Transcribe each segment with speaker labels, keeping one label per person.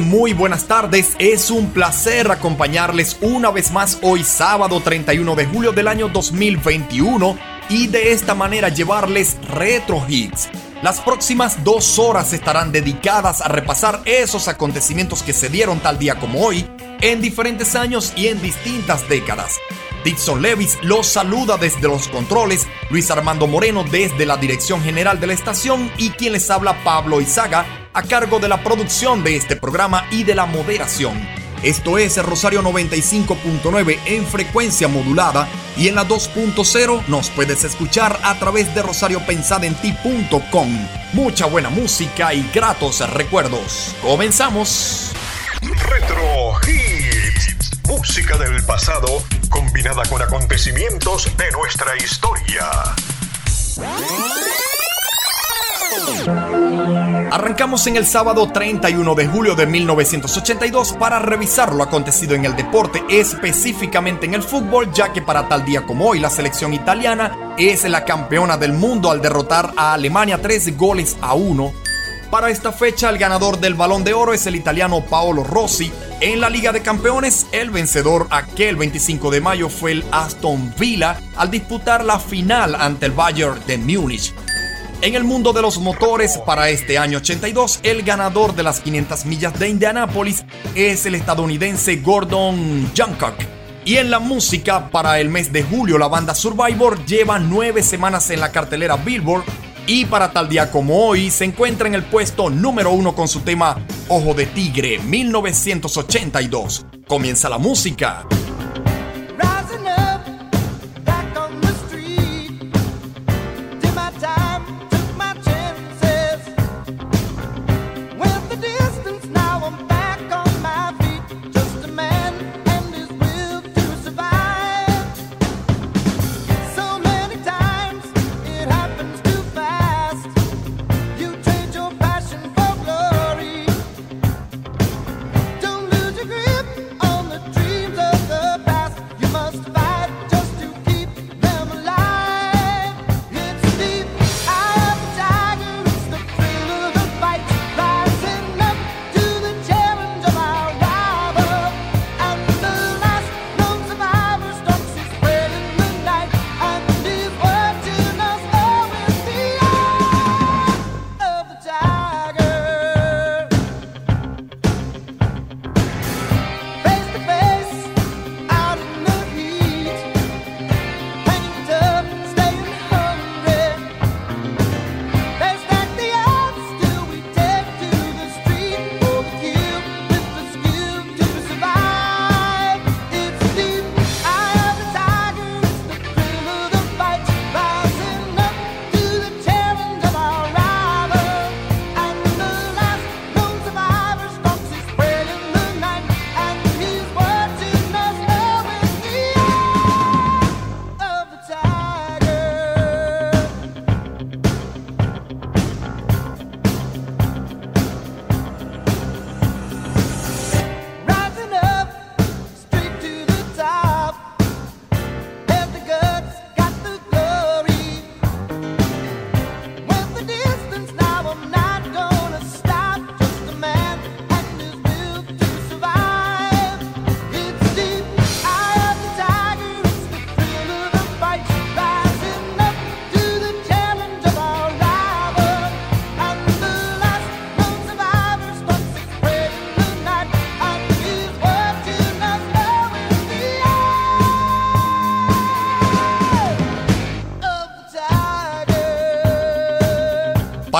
Speaker 1: muy buenas tardes. Es un placer acompañarles una vez más hoy sábado 31 de julio del año 2021 y de esta manera llevarles retro hits. Las próximas dos horas estarán dedicadas a repasar esos acontecimientos que se dieron tal día como hoy, en diferentes años y en distintas décadas. Dixon Levis los saluda desde los controles, Luis Armando Moreno desde la dirección general de la estación y quien les habla Pablo Izaga a cargo de la producción de este programa y de la moderación. Esto es Rosario 95.9 en frecuencia modulada y en la 2.0 nos puedes escuchar a través de rosariopensadenti.com. Mucha buena música y gratos recuerdos. Comenzamos.
Speaker 2: Retro Hits. Música del pasado combinada con acontecimientos de nuestra historia.
Speaker 3: Arrancamos en el sábado 31 de julio de 1982 para revisar lo acontecido en el deporte, específicamente en el fútbol, ya que para tal día como hoy la selección italiana es la campeona del mundo al derrotar a Alemania 3 goles a 1. Para esta fecha el ganador del balón de oro es el italiano Paolo Rossi. En la Liga de Campeones, el vencedor aquel 25 de mayo fue el Aston Villa al disputar la final ante el Bayern de Múnich. En el mundo de los motores, para este año 82, el ganador de las 500 millas de Indianápolis es el estadounidense Gordon Jancock. Y en la música, para el mes de julio, la banda Survivor lleva nueve semanas en la cartelera Billboard y para tal día como hoy se encuentra en el puesto número uno con su tema Ojo de Tigre 1982. Comienza la música.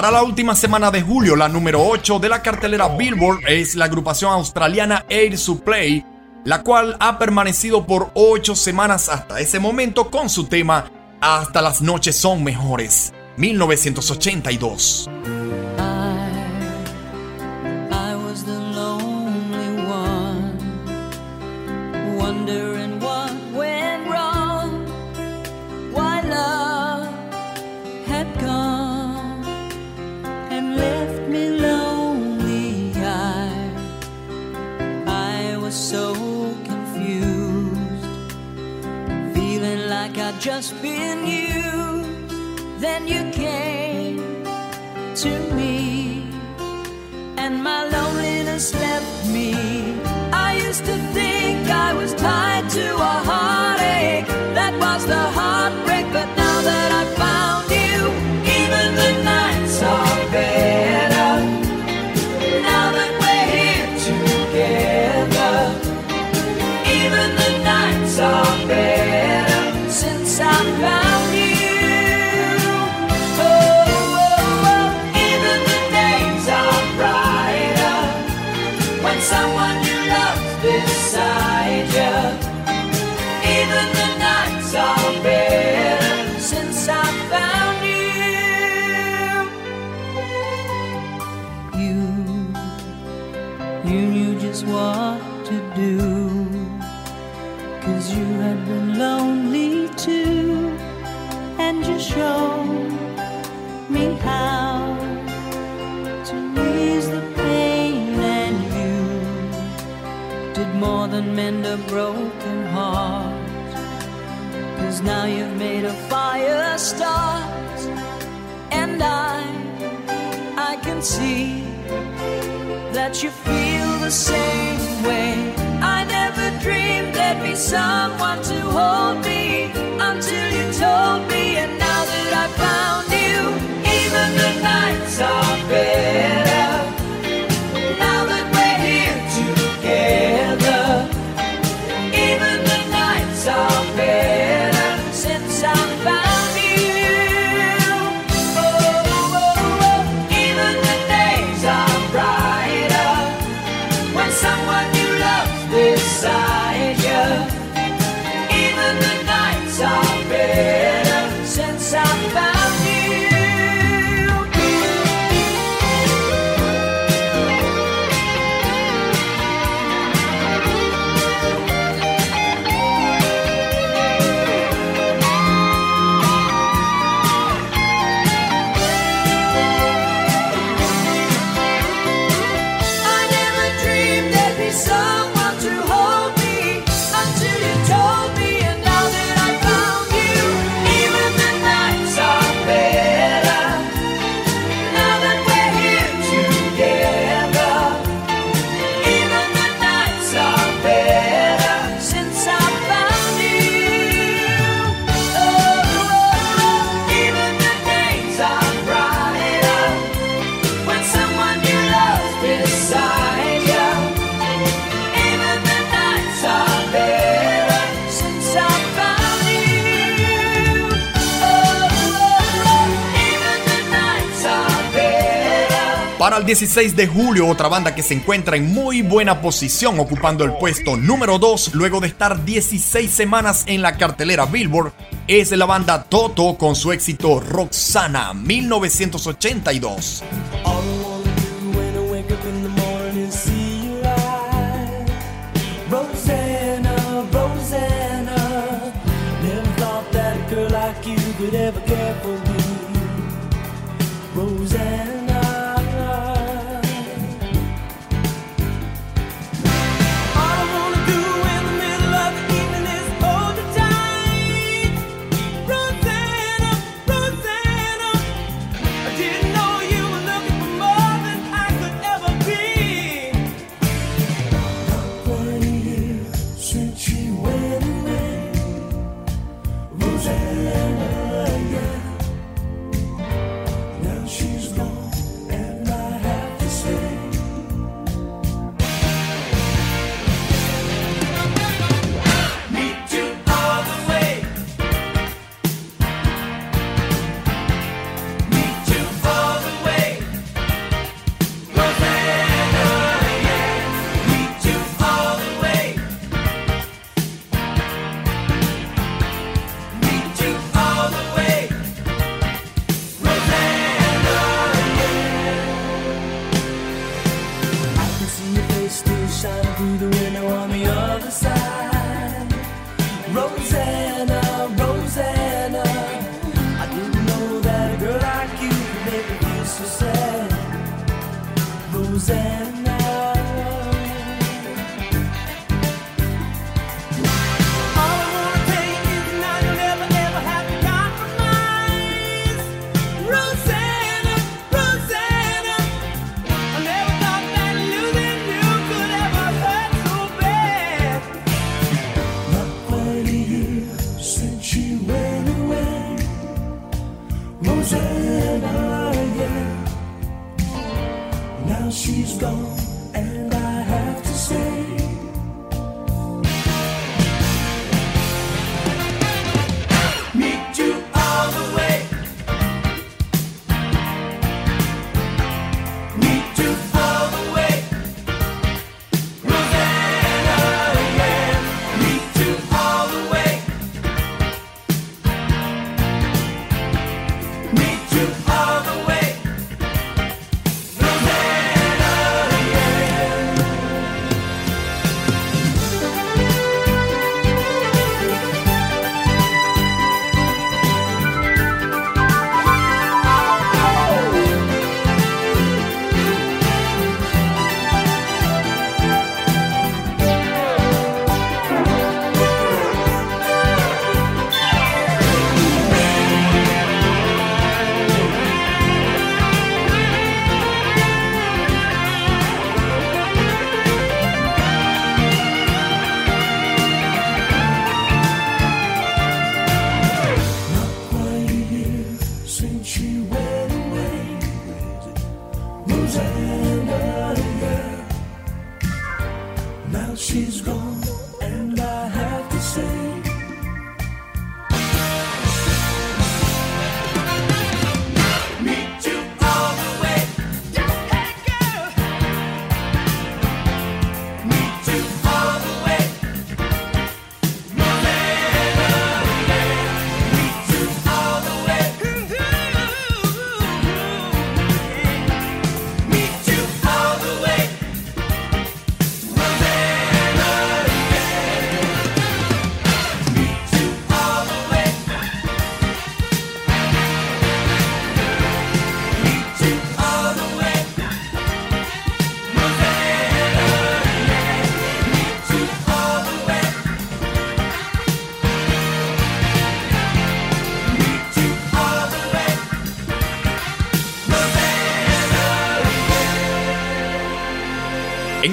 Speaker 3: Para la última semana de julio, la número 8 de la cartelera Billboard es la agrupación australiana Air Supply, la cual ha permanecido por 8 semanas hasta ese momento con su tema Hasta las noches son mejores, 1982.
Speaker 4: Just been used. Then you came to me, and my loneliness left me. I used to think I was tied to a heartache. That was the heartbreak, but now that I How to ease the pain, and you did more than mend a broken heart. Cause now you've made a fire start, and I, I can see that you feel the same way. I never dreamed there'd be someone to hold me until you told me, and now that I've found when the nights are bare.
Speaker 1: Para el 16 de julio, otra banda que se encuentra en muy buena posición, ocupando el puesto número 2 luego de estar 16 semanas en la cartelera Billboard, es la banda Toto con su éxito Roxana 1982.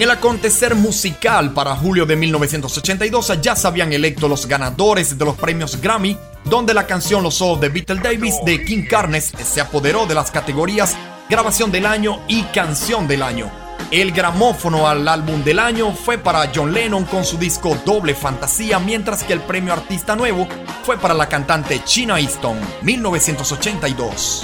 Speaker 1: El acontecer musical para julio de 1982 ya se habían electo los ganadores de los premios Grammy, donde la canción Los Ojos de Beatle Davis de King Carnes se apoderó de las categorías Grabación del Año y Canción del Año. El gramófono al álbum del año fue para John Lennon con su disco Doble Fantasía, mientras que el premio Artista Nuevo fue para la cantante China Easton, 1982.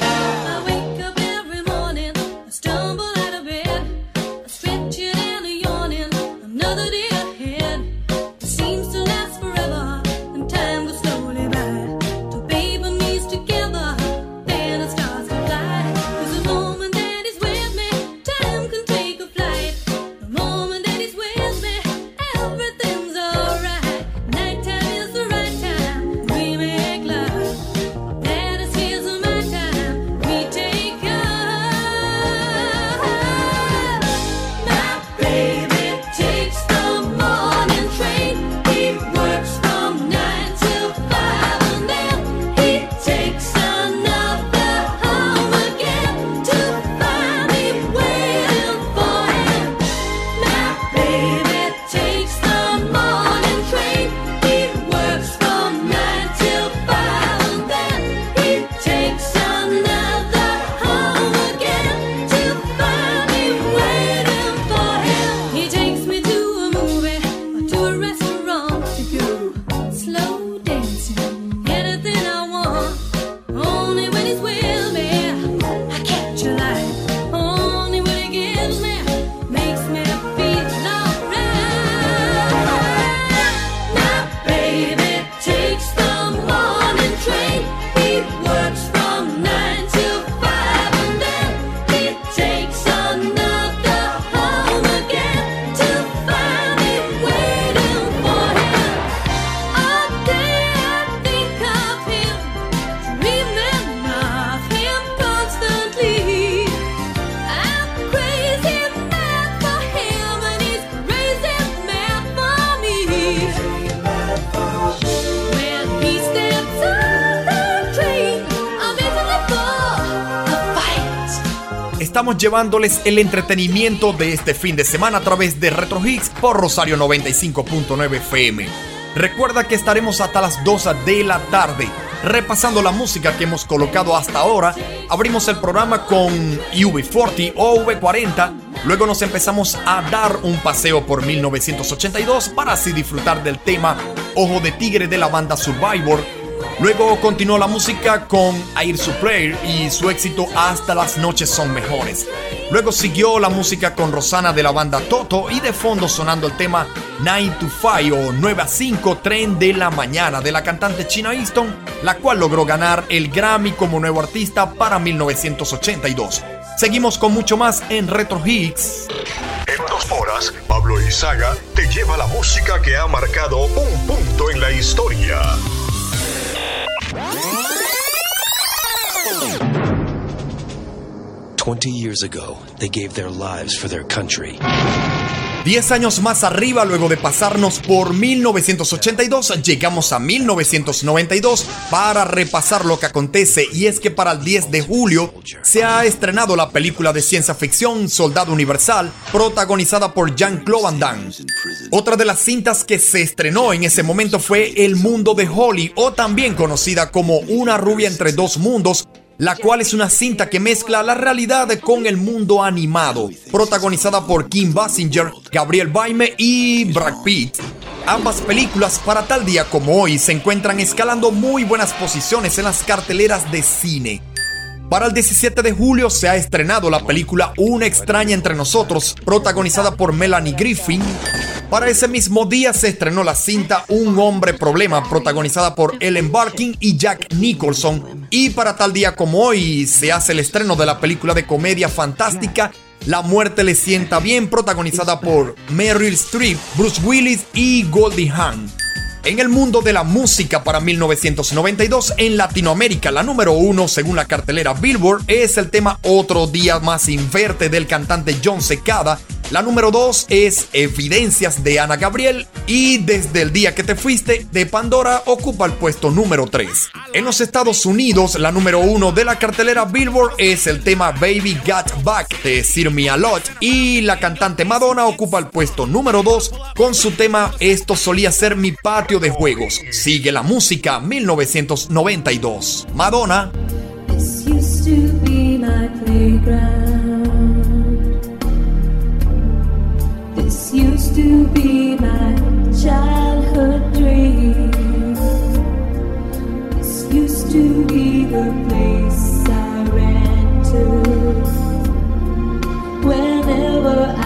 Speaker 1: Llevándoles el entretenimiento de este fin de semana a través de Retro Hits por Rosario 95.9 FM. Recuerda que estaremos hasta las 2 de la tarde repasando la música que hemos colocado hasta ahora. Abrimos el programa con UV40 o V40. Luego nos empezamos a dar un paseo por 1982 para así disfrutar del tema Ojo de Tigre de la banda Survivor Luego continuó la música con Air Supply y su éxito Hasta las noches son mejores. Luego siguió la música con Rosana de la banda Toto y de fondo sonando el tema 9 to 5 o 9 a 5 Tren de la Mañana de la cantante China Easton, la cual logró ganar el Grammy como nuevo artista para 1982. Seguimos con mucho más en Retro Hits.
Speaker 2: En dos horas, Pablo Izaga te lleva la música que ha marcado un punto en la historia.
Speaker 5: Twenty years ago, they gave their lives for their country.
Speaker 1: Diez años más arriba, luego de pasarnos por 1982, llegamos a 1992 para repasar lo que acontece y es que para el 10 de julio se ha estrenado la película de ciencia ficción Soldado Universal, protagonizada por Jean-Claude Van Damme. Otra de las cintas que se estrenó en ese momento fue El Mundo de Holly, o también conocida como Una rubia entre dos mundos, la cual es una cinta que mezcla la realidad con el mundo animado, protagonizada por Kim Basinger, Gabriel Baime y Brad Pitt. Ambas películas para tal día como hoy se encuentran escalando muy buenas posiciones en las carteleras de cine. Para el 17 de julio se ha estrenado la película Una extraña entre nosotros, protagonizada por Melanie Griffin. Para ese mismo día se estrenó la cinta Un hombre problema, protagonizada por Ellen Barkin y Jack Nicholson. Y para tal día como hoy se hace el estreno de la película de comedia fantástica La muerte le sienta bien, protagonizada por Meryl Streep, Bruce Willis y Goldie Hawn. En el mundo de la música para 1992 en Latinoamérica, la número uno según la cartelera Billboard es el tema Otro Día Más Inverte del cantante John Secada, la número 2 es Evidencias de Ana Gabriel y Desde el día que te fuiste de Pandora ocupa el puesto número 3. En los Estados Unidos, la número 1 de la cartelera Billboard es el tema Baby Got Back de Sir a Lot y la cantante Madonna ocupa el puesto número 2 con su tema Esto solía ser mi patio de juegos. Sigue la música 1992. Madonna.
Speaker 6: to be my childhood dream. This used to be the place I ran to whenever I.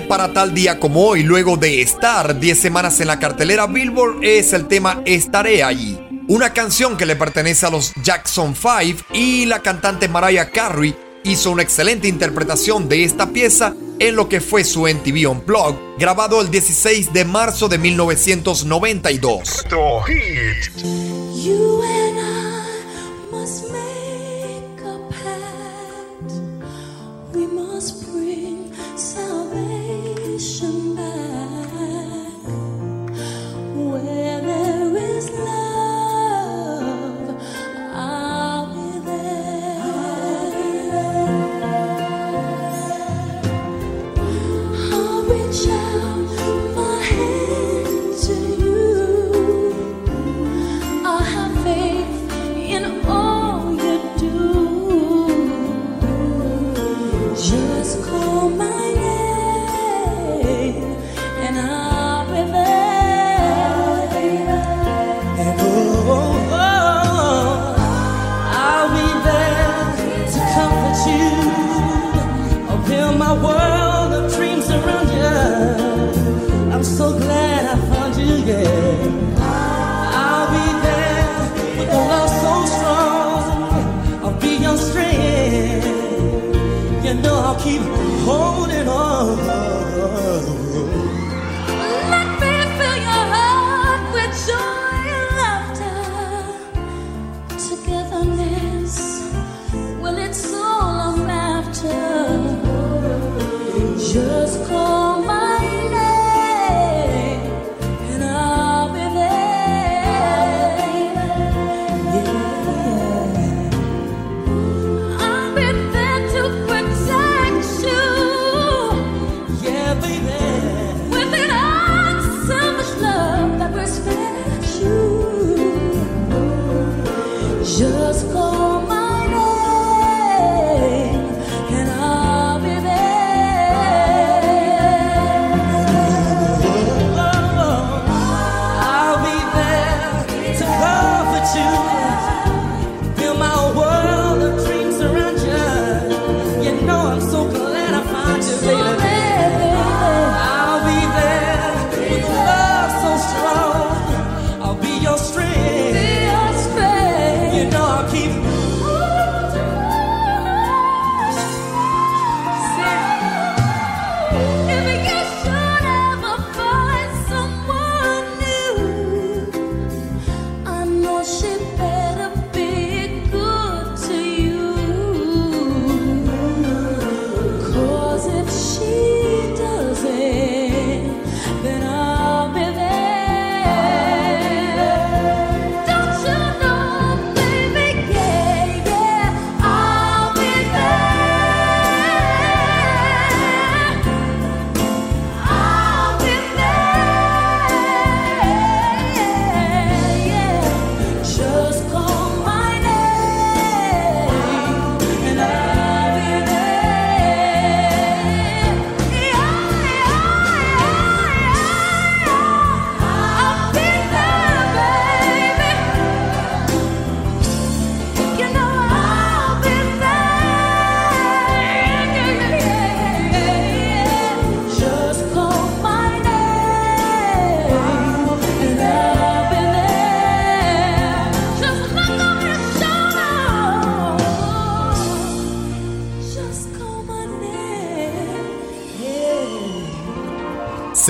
Speaker 1: para tal día como hoy, luego de estar 10 semanas en la cartelera Billboard, es el tema Estaré allí. Una canción que le pertenece a los Jackson 5 y la cantante Mariah Carey hizo una excelente interpretación de esta pieza en lo que fue su MTV Unplugged, grabado el 16 de marzo de 1992.
Speaker 6: Just call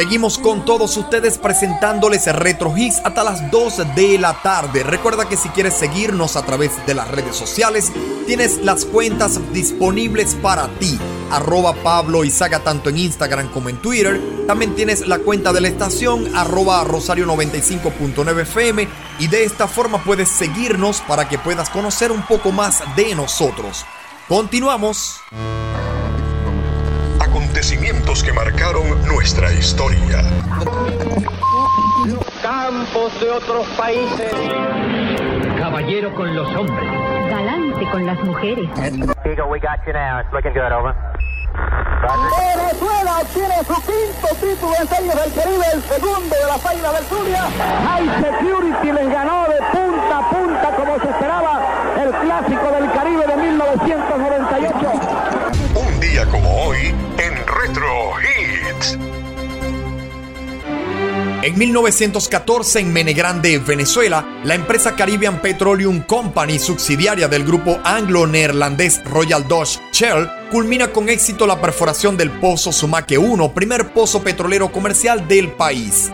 Speaker 1: Seguimos con todos ustedes presentándoles Retro Hits hasta las 2 de la tarde. Recuerda que si quieres seguirnos a través de las redes sociales, tienes las cuentas disponibles para ti. Arroba Pablo Izaga tanto en Instagram como en Twitter. También tienes la cuenta de la estación arroba Rosario 95.9 FM y de esta forma puedes seguirnos para que puedas conocer un poco más de nosotros. Continuamos.
Speaker 2: Nuestra historia.
Speaker 7: campos de otros países.
Speaker 8: Caballero con los hombres.
Speaker 9: Galante con las mujeres.
Speaker 7: Eagle, we got you now. It's looking good, over.
Speaker 10: Venezuela obtiene su quinto título en Series del Caribe, el segundo de las Águilas del Zulia. High Security les ganó de punta a punta como se esperaba el clásico del Caribe de 1998.
Speaker 2: Un día como hoy en
Speaker 1: En 1914, en Menegrande, Venezuela, la empresa Caribbean Petroleum Company, subsidiaria del grupo anglo-neerlandés Royal Dutch Shell, culmina con éxito la perforación del pozo Sumaque 1, primer pozo petrolero comercial del país.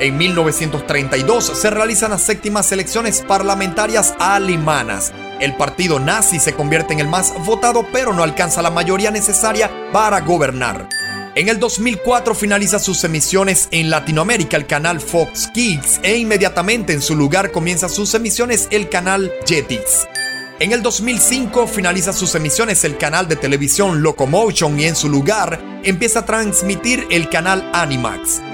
Speaker 1: En 1932 se realizan las séptimas elecciones parlamentarias alemanas. El partido nazi se convierte en el más votado, pero no alcanza la mayoría necesaria para gobernar. En el 2004 finaliza sus emisiones en Latinoamérica el canal Fox Kids e inmediatamente en su lugar comienza sus emisiones el canal Jetix. En el 2005 finaliza sus emisiones el canal de televisión Locomotion y en su lugar empieza a transmitir el canal Animax.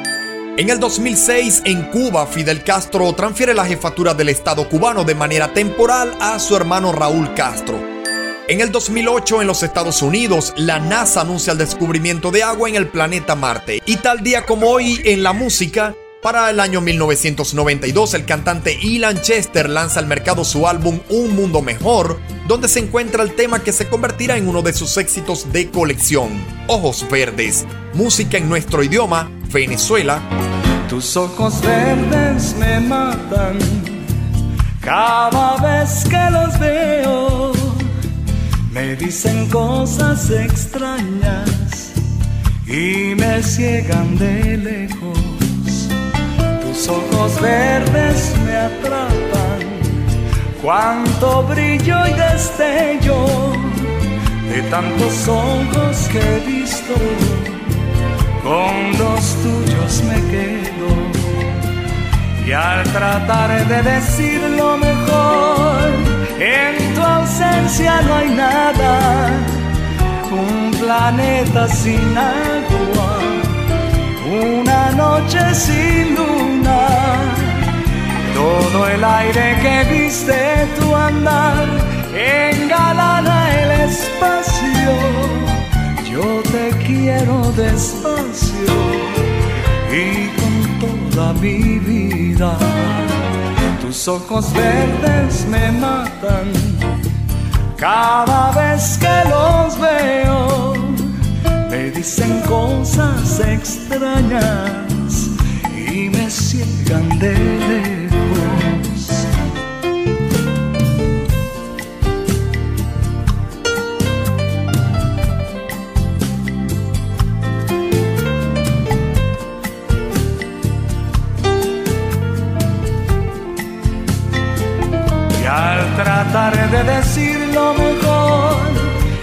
Speaker 1: En el 2006 en Cuba Fidel Castro transfiere la jefatura del Estado cubano de manera temporal a su hermano Raúl Castro. En el 2008 en los Estados Unidos, la NASA anuncia el descubrimiento de agua en el planeta Marte. Y tal día como hoy en la música, para el año 1992, el cantante Ilan Chester lanza al mercado su álbum Un Mundo Mejor, donde se encuentra el tema que se convertirá en uno de sus éxitos de colección, Ojos Verdes, música en nuestro idioma, Venezuela.
Speaker 11: Tus ojos verdes me matan cada vez que los veo me dicen cosas extrañas y me ciegan de lejos. Tus ojos verdes me atrapan, cuánto brillo y destello de tantos ojos que he visto. Con los tuyos me quedo. Y al tratar de decir lo mejor en tu ausencia no hay nada, un planeta sin agua, una noche sin luna, todo el aire que viste tu andar engalana el espacio. Yo te quiero despacio y con toda mi vida. Tus ojos verdes me matan cada vez que los veo. Me dicen cosas extrañas y me ciegan de lejos. tratar de decir lo mejor.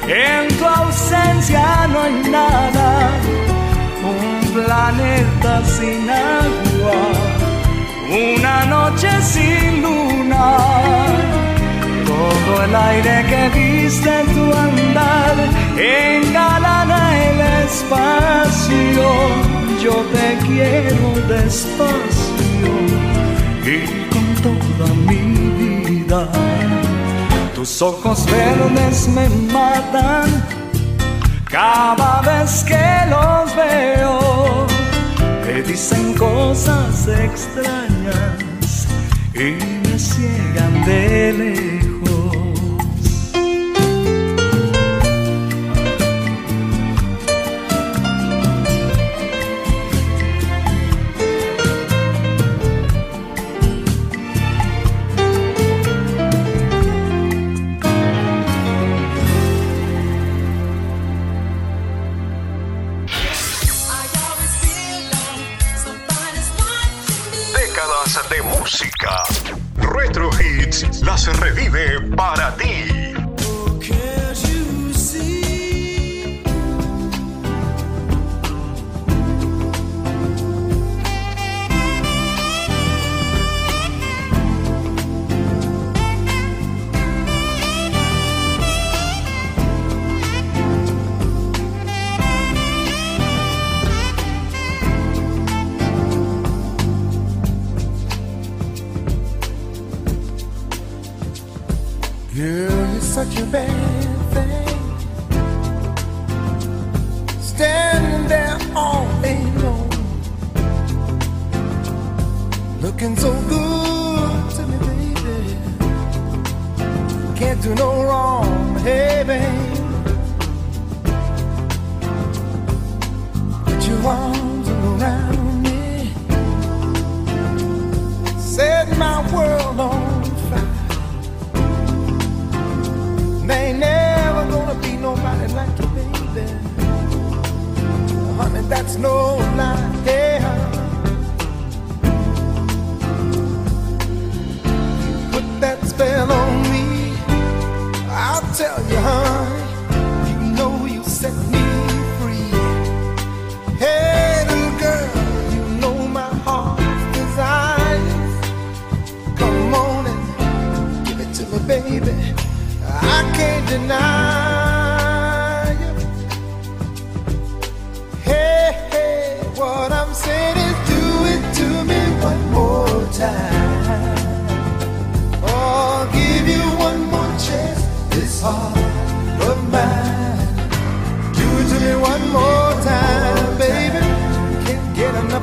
Speaker 11: En tu ausencia no hay nada, un planeta sin agua, una noche sin luna. Todo el aire que viste en tu andar engalana el espacio. Yo te quiero despacio y con toda mi vida. Tus ojos verdes me matan cada vez que los veo. Me dicen cosas extrañas y me ciegan de lejos.
Speaker 2: las revive para ti.
Speaker 12: bad. Standing there all alone. Looking so good to me, baby. Can't do no wrong, baby. Put your arms around me. My world. that's no lie. Yeah. You put that spell on me. I'll tell you, honey, You know you set me free. Hey, little girl, you know my heart's desire. Come on and give it to me, baby. I can't deny.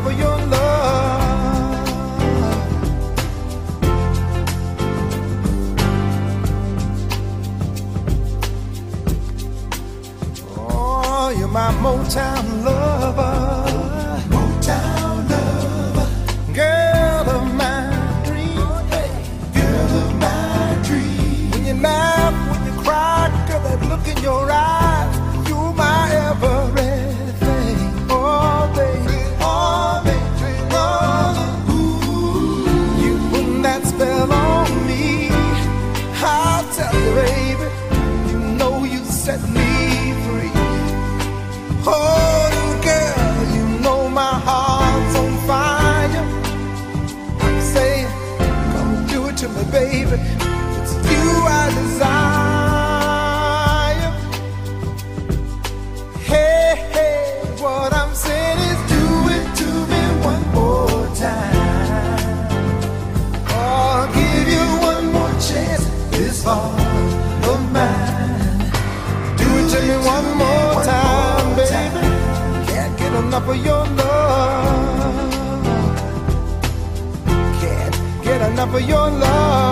Speaker 12: for your love. Oh, you're my Motown love. for your love. Can't get enough of your love.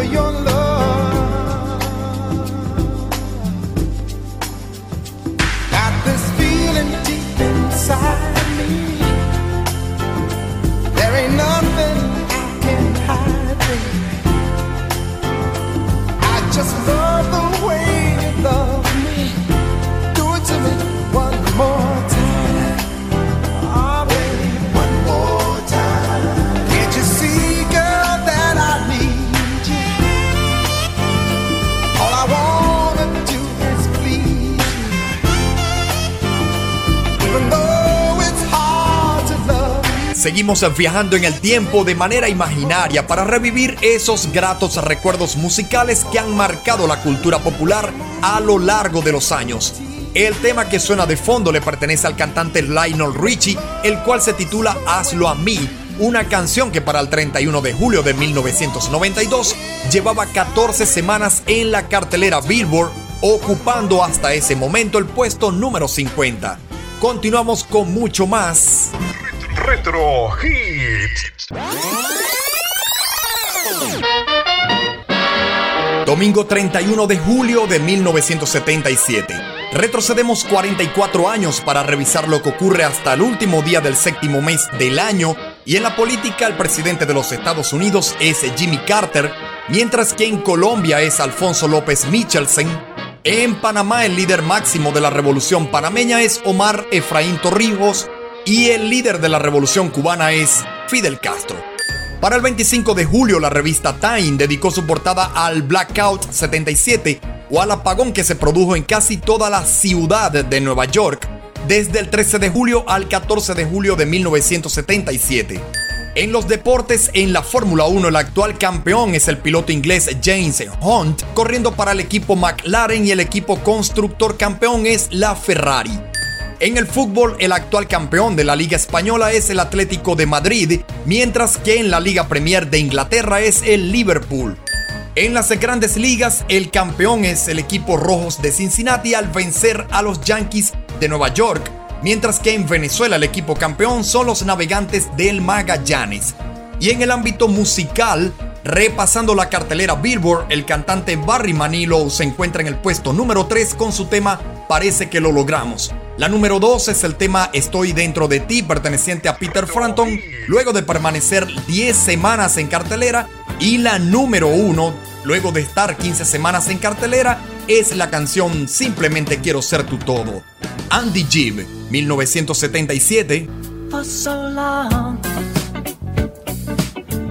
Speaker 12: for your love. Got this feeling deep inside me.
Speaker 1: seguimos viajando en el tiempo de manera imaginaria para revivir esos gratos recuerdos musicales que han marcado la cultura popular a lo largo de los años. El tema que suena de fondo le pertenece al cantante Lionel Richie, el cual se titula Hazlo a mí, una canción que para el 31 de julio de 1992 llevaba 14 semanas en la cartelera Billboard, ocupando hasta ese momento el puesto número 50. Continuamos con mucho más.
Speaker 2: Retro Hits.
Speaker 1: Domingo 31 de julio de 1977. Retrocedemos 44 años para revisar lo que ocurre hasta el último día del séptimo mes del año y en la política el presidente de los Estados Unidos es Jimmy Carter, mientras que en Colombia es Alfonso López Michelsen, en Panamá el líder máximo de la revolución panameña es Omar Efraín Torrijos, y el líder de la revolución cubana es Fidel Castro. Para el 25 de julio la revista Time dedicó su portada al Blackout 77 o al apagón que se produjo en casi toda la ciudad de Nueva York desde el 13 de julio al 14 de julio de 1977. En los deportes, en la Fórmula 1, el actual campeón es el piloto inglés James Hunt, corriendo para el equipo McLaren y el equipo constructor campeón es la Ferrari. En el fútbol, el actual campeón de la Liga Española es el Atlético de Madrid, mientras que en la Liga Premier de Inglaterra es el Liverpool. En las grandes ligas, el campeón es el equipo Rojos de Cincinnati al vencer a los Yankees de Nueva York, mientras que en Venezuela el equipo campeón son los navegantes del Magallanes. Y en el ámbito musical, repasando la cartelera Billboard, el cantante Barry Manilow se encuentra en el puesto número 3 con su tema Parece que lo logramos. La número 2 es el tema Estoy dentro de ti, perteneciente a Peter Frampton, luego de permanecer 10 semanas en cartelera. Y la número 1, luego de estar 15 semanas en cartelera, es la canción Simplemente quiero ser tu todo. Andy Gibb, 1977.
Speaker 4: For so long,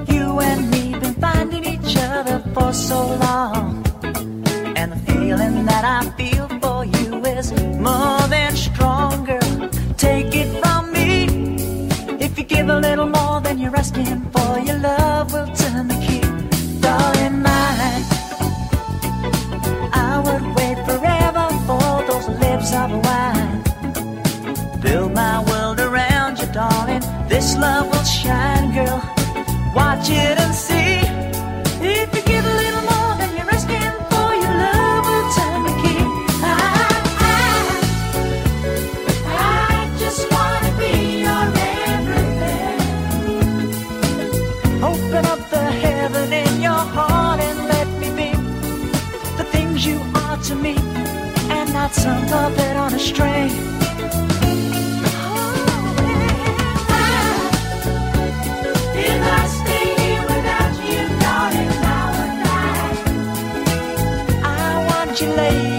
Speaker 4: you and me been finding each other for so long, and the feeling that I feel for you is more for, your love will turn the key. Darling, mine. I would wait forever for those lips of wine. Build my world around you, darling. This love will shine, girl. Watch it and see. Not some puppet on a string. If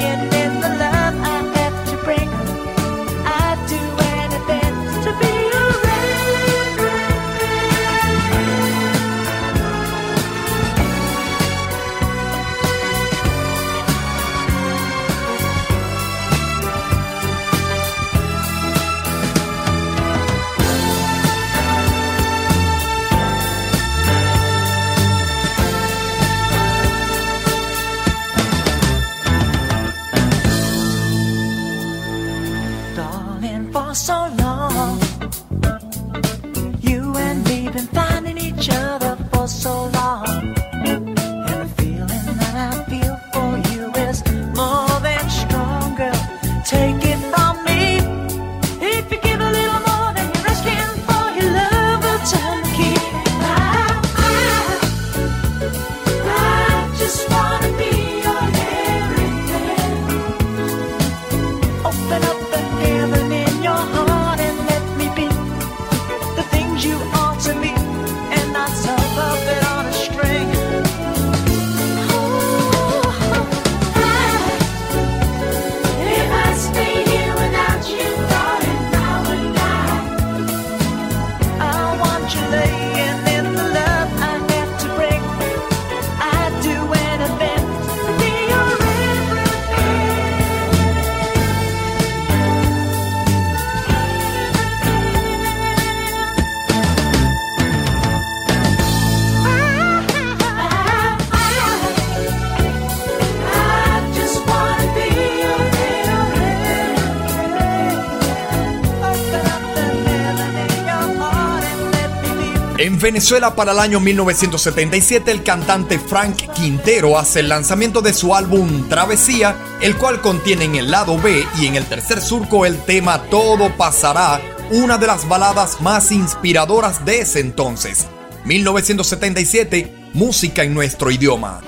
Speaker 1: Venezuela para el año 1977 el cantante Frank Quintero hace el lanzamiento de su álbum Travesía, el cual contiene en el lado B y en el tercer surco el tema Todo pasará, una de las baladas más inspiradoras de ese entonces. 1977, música en nuestro idioma.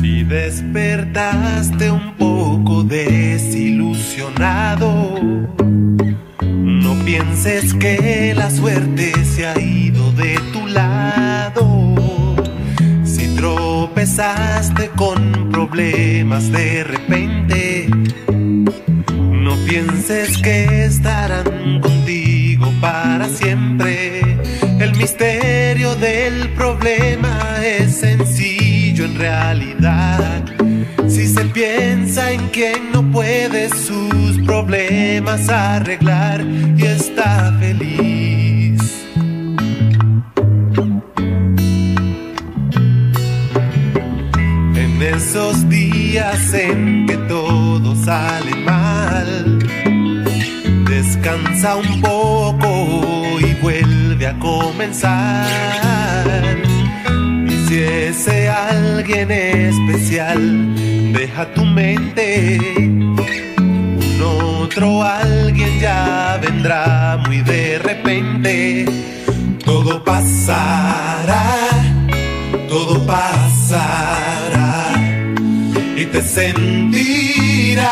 Speaker 13: Si despertaste un poco desilusionado, pienses que la suerte se ha ido de tu lado. Si tropezaste con problemas de repente, no pienses que estarán contigo para siempre. El misterio del problema es sencillo en realidad. Si se piensa en quien no puede sus problemas arreglar Y si ese alguien especial deja tu mente, un otro alguien ya vendrá muy de repente. Todo pasará, todo pasará y te sentirás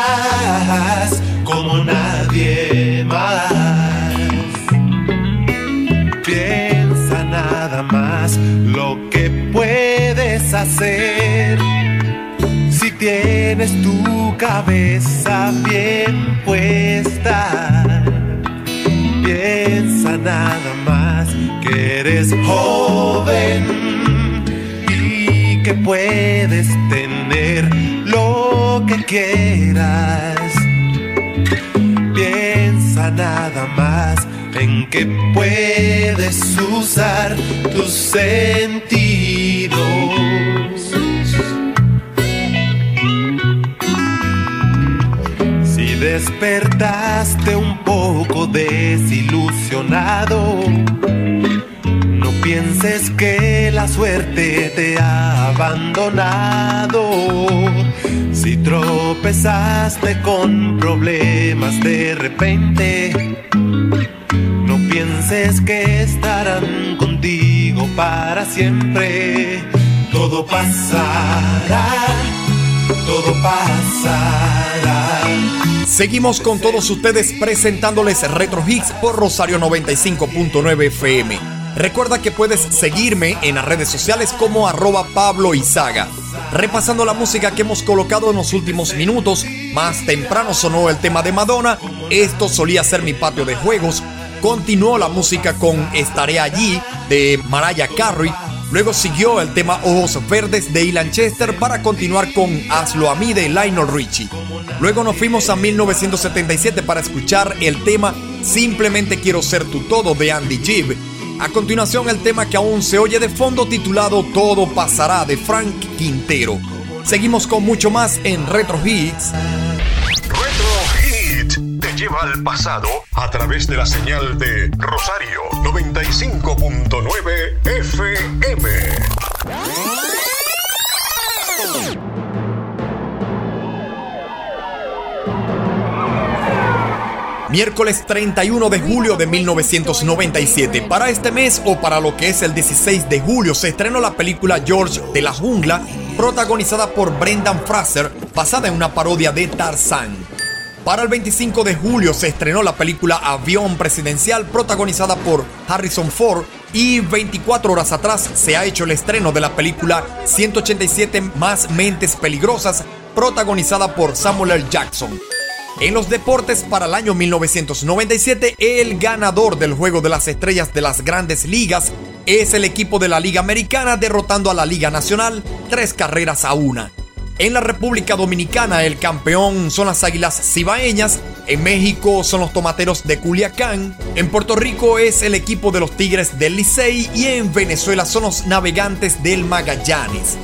Speaker 13: tu cabeza bien puesta. Piensa nada más que eres joven y que puedes tener lo que quieras. Piensa nada más en que puedes usar tus sentidos. Despertaste un poco desilusionado, no pienses que la suerte te ha abandonado. Si tropezaste con problemas de repente, no pienses que estarán contigo para siempre. Todo pasará, todo pasará.
Speaker 1: Seguimos con todos ustedes presentándoles Retro Hits por Rosario 95.9 FM. Recuerda que puedes seguirme en las redes sociales como arroba Pablo Izaga. Repasando la música que hemos colocado en los últimos minutos, más temprano sonó el tema de Madonna, esto solía ser mi patio de juegos, continuó la música con Estaré allí de Mariah Carey, luego siguió el tema Ojos Verdes de Ilan Chester para continuar con Hazlo a mí de Lionel Richie. Luego nos fuimos a 1977 para escuchar el tema Simplemente quiero ser tu todo de Andy Gibb. A continuación el tema que aún se oye de fondo titulado Todo pasará de Frank Quintero. Seguimos con mucho más en Retro Hits.
Speaker 2: Lleva al pasado a través de la señal de Rosario 95.9 FM.
Speaker 1: Miércoles 31 de julio de 1997. Para este mes o para lo que es el 16 de julio se estrenó la película George de la Jungla, protagonizada por Brendan Fraser, basada en una parodia de Tarzán. Para el 25 de julio se estrenó la película Avión Presidencial, protagonizada por Harrison Ford, y 24 horas atrás se ha hecho el estreno de la película 187 más mentes peligrosas, protagonizada por Samuel L. Jackson. En los deportes para el año 1997, el ganador del Juego de las Estrellas de las Grandes Ligas es el equipo de la Liga Americana derrotando a la Liga Nacional tres carreras a una. En la República Dominicana el campeón son las Águilas Cibaeñas, en México son los Tomateros de Culiacán, en Puerto Rico es el equipo de los Tigres del Licey y en Venezuela son los Navegantes del Magallanes.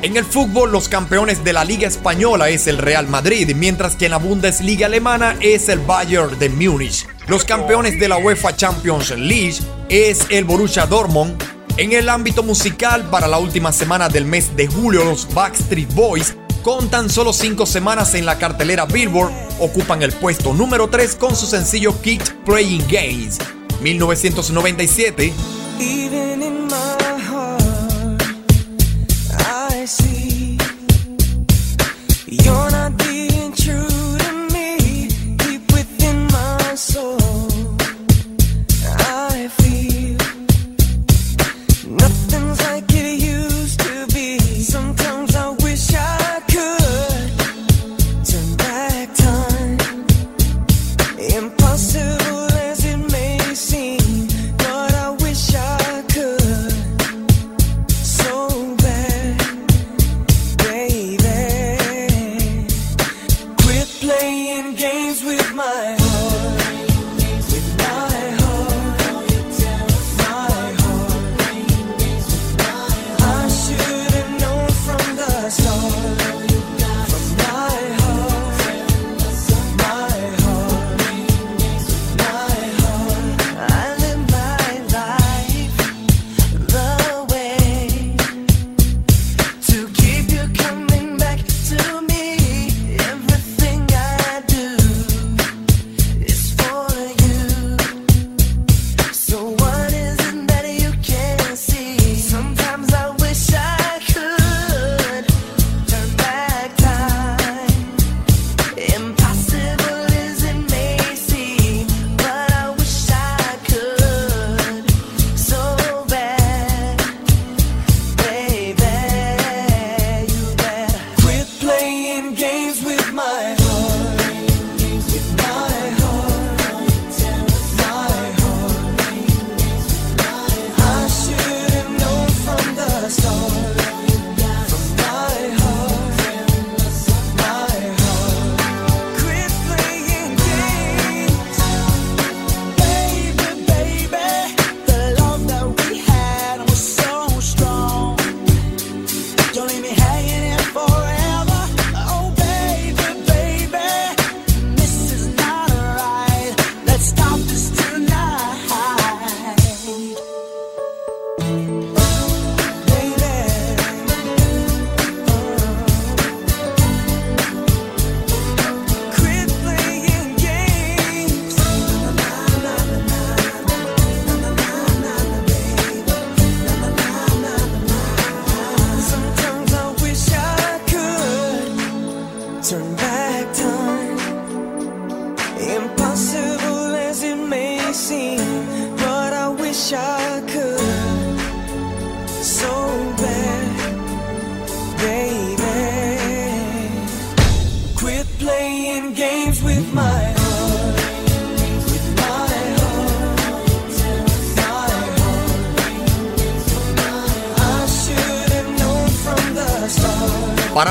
Speaker 1: En el fútbol, los campeones de la Liga Española es el Real Madrid, mientras que en la Bundesliga alemana es el Bayern de Múnich. Los campeones de la UEFA Champions League es el Borussia Dortmund. En el ámbito musical, para la última semana del mes de julio, los Backstreet Boys, con tan solo 5 semanas en la cartelera Billboard, ocupan el puesto número 3 con su sencillo Keep Playing Games. 1997.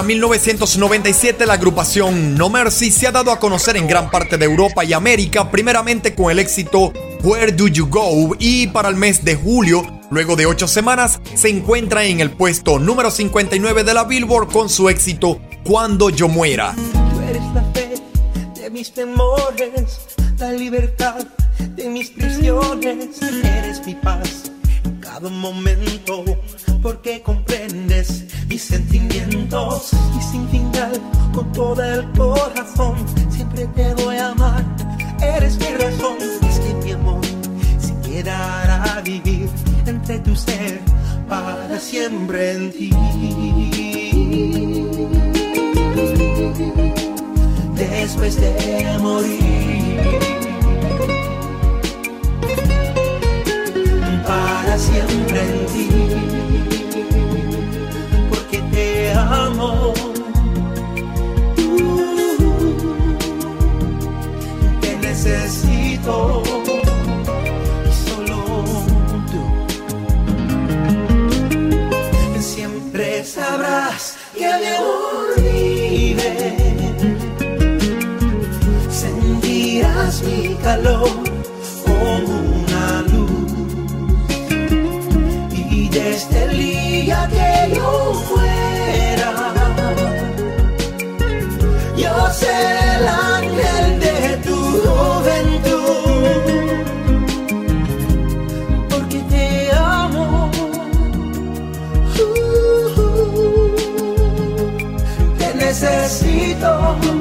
Speaker 1: Para 1997 la agrupación No Mercy se ha dado a conocer en gran parte de Europa y América, primeramente con el éxito Where Do You Go y para el mes de julio, luego de ocho semanas, se encuentra en el puesto número 59 de la Billboard con su éxito Cuando yo muera.
Speaker 14: Tú eres la fe de mis temores, la libertad de mis prisiones. Eres mi paz cada momento, porque comprendes mis sentimientos. Y sin final, con todo el corazón, siempre te voy a amar. Eres mi razón, es que mi amor se quedará a vivir entre tu ser para siempre en ti después de morir. Para siempre en ti, te amo. Uh, te necesito. y solo tú. Siempre sabrás que amor vive sentirás mi calor como una luz. Y desde el día que necesito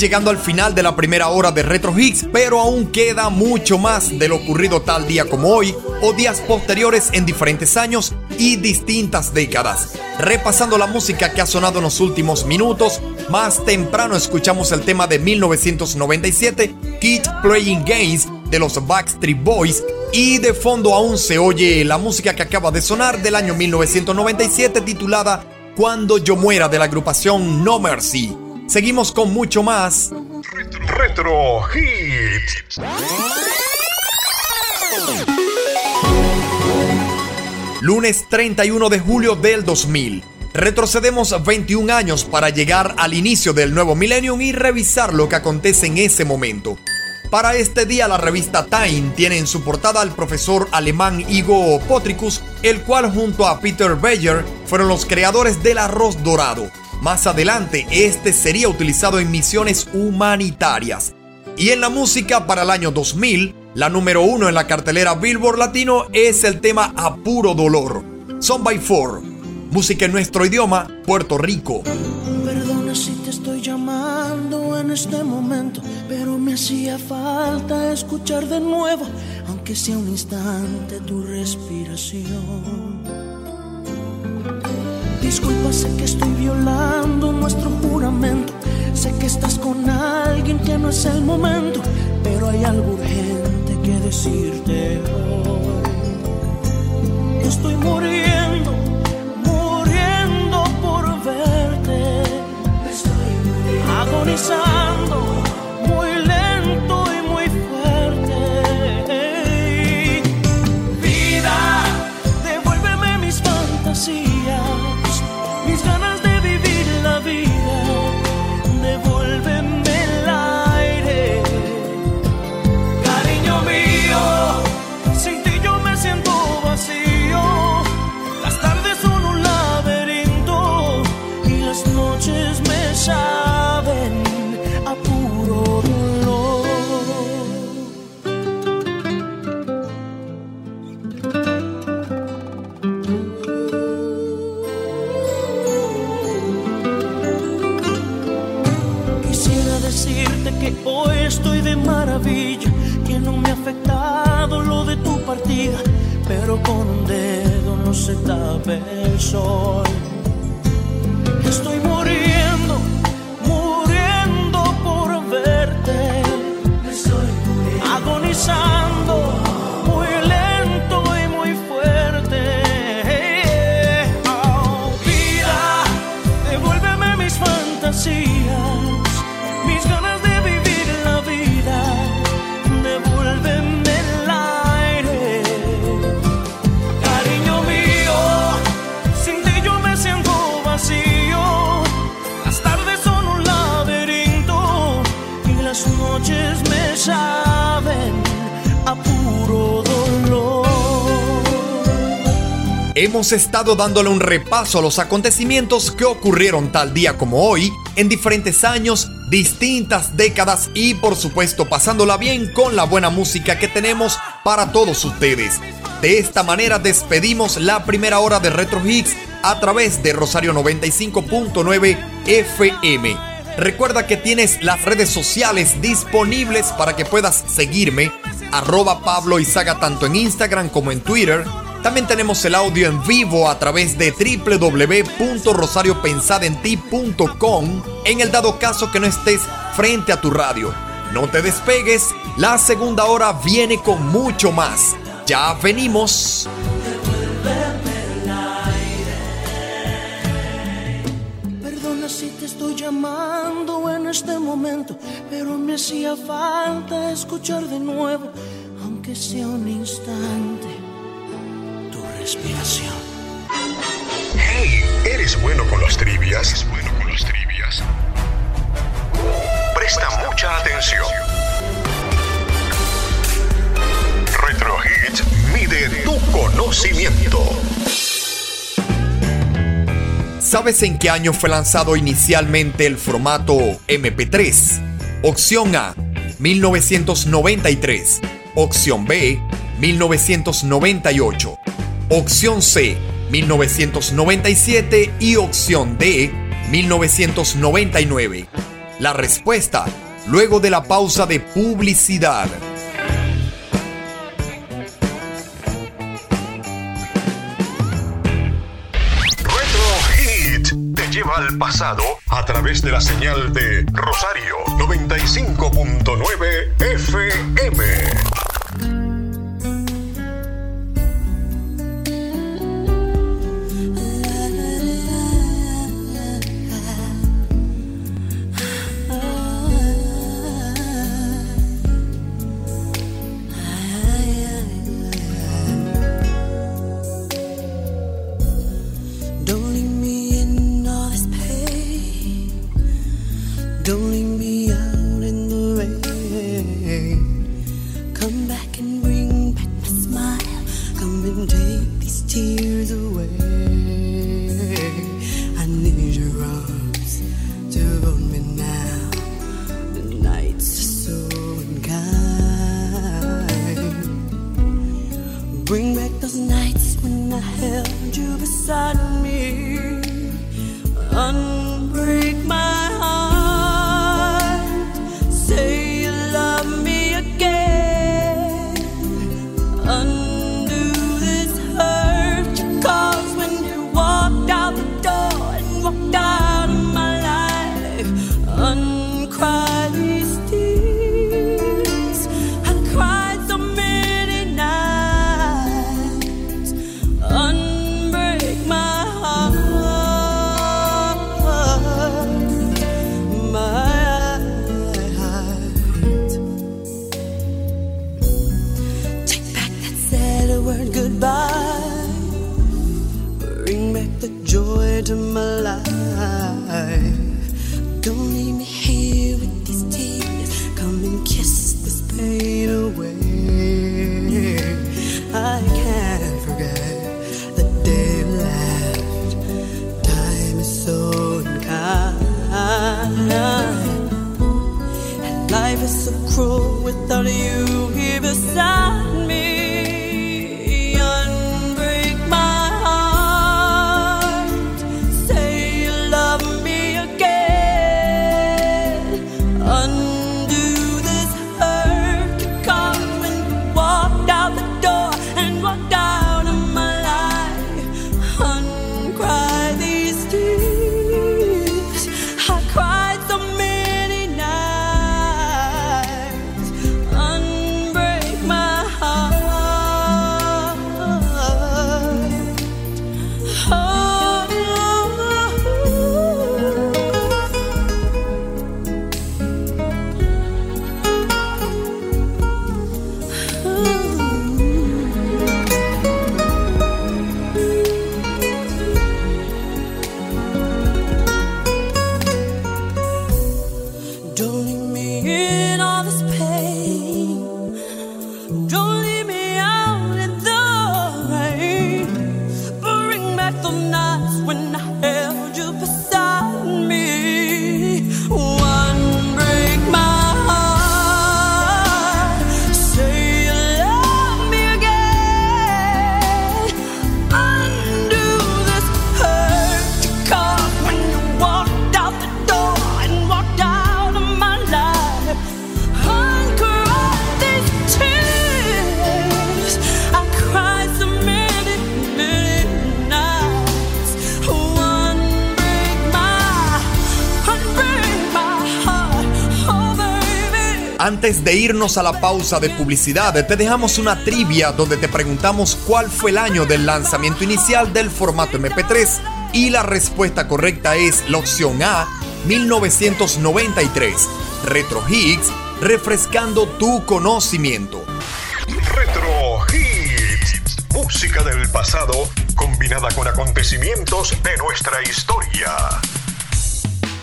Speaker 1: llegando al final de la primera hora de Retro Hits, pero aún queda mucho más de lo ocurrido tal día como hoy o días posteriores en diferentes años y distintas décadas. Repasando la música que ha sonado en los últimos minutos, más temprano escuchamos el tema de 1997, Keep Playing Games de los Backstreet Boys y de fondo aún se oye la música que acaba de sonar del año 1997 titulada Cuando yo muera de la agrupación No Mercy. Seguimos con mucho más.
Speaker 2: Retro Hits.
Speaker 1: Lunes 31 de julio del 2000. Retrocedemos 21 años para llegar al inicio del nuevo millennium y revisar lo que acontece en ese momento. Para este día la revista Time tiene en su portada al profesor alemán Igo Potricus, el cual junto a Peter Beyer fueron los creadores del arroz dorado. Más adelante, este sería utilizado en misiones humanitarias. Y en la música para el año 2000, la número uno en la cartelera Billboard Latino es el tema A Puro Dolor, Son by Four, música en nuestro idioma, Puerto Rico.
Speaker 4: Perdona si te estoy llamando en este momento, pero me hacía falta escuchar de nuevo, aunque sea un instante, tu respiración. Disculpa, sé que estoy violando nuestro juramento. Sé que estás con alguien que no es el momento, pero hay algo urgente que decirte hoy. Estoy muriendo, muriendo por verte. Estoy. Agonizando,
Speaker 1: Estado dándole un repaso a los acontecimientos que ocurrieron tal día como hoy, en diferentes años, distintas décadas y por supuesto pasándola bien con la buena música que tenemos para todos ustedes. De esta manera despedimos la primera hora de Retro Hits a través de Rosario 95.9 FM. Recuerda que tienes las redes sociales disponibles para que puedas seguirme, arroba Pablo Izaga tanto en Instagram como en Twitter. También tenemos el audio en vivo a través de www.rosariopensadenti.com en el dado caso que no estés frente a tu radio. No te despegues, la segunda hora viene con mucho más. Ya venimos.
Speaker 4: Perdona si te estoy llamando en este momento, pero me hacía falta escuchar de nuevo, aunque sea un instante, respiración.
Speaker 2: Hey, ¿eres bueno con las trivias? ¿Eres bueno con las trivias? Presta mucha atención. Retro Hits mide tu conocimiento.
Speaker 1: ¿Sabes en qué año fue lanzado inicialmente el formato MP3? Opción A, 1993. Opción B, 1998. Opción C, 1997 y opción D, 1999. La respuesta, luego de la pausa de publicidad.
Speaker 2: Retro Hit te lleva al pasado a través de la señal de Rosario 95.9 FM.
Speaker 1: Antes de irnos a la pausa de publicidad, te dejamos una trivia donde te preguntamos cuál fue el año del lanzamiento inicial del formato MP3 y la respuesta correcta es la opción A, 1993. Retro Hits, refrescando tu conocimiento.
Speaker 2: Retro Hits. Música del pasado combinada con acontecimientos de nuestra historia.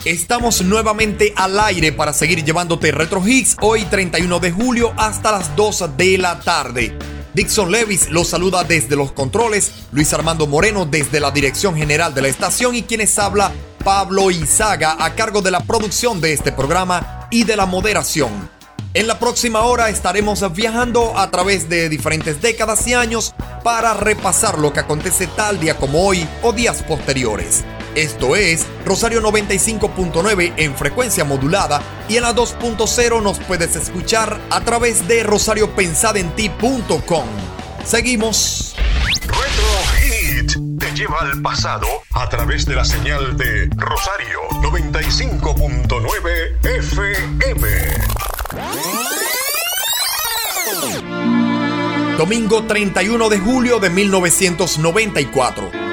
Speaker 1: Estamos nuevamente al aire para seguir llevándote Retro Hits hoy 31 de julio hasta las 2 de la tarde. Dixon Levis los saluda desde los controles, Luis Armando Moreno desde la dirección general de la estación y quienes habla Pablo Izaga a cargo de la producción de este programa y de la moderación. En la próxima hora estaremos viajando a través de diferentes décadas y años para repasar lo que acontece tal día como hoy o días posteriores. Esto es Rosario 95.9 en frecuencia modulada y en la 2.0 nos puedes escuchar a través de rosariopensadenti.com. Seguimos.
Speaker 2: Retro Hit te lleva al pasado a través de la señal de Rosario 95.9 FM.
Speaker 1: Domingo 31 de julio de 1994.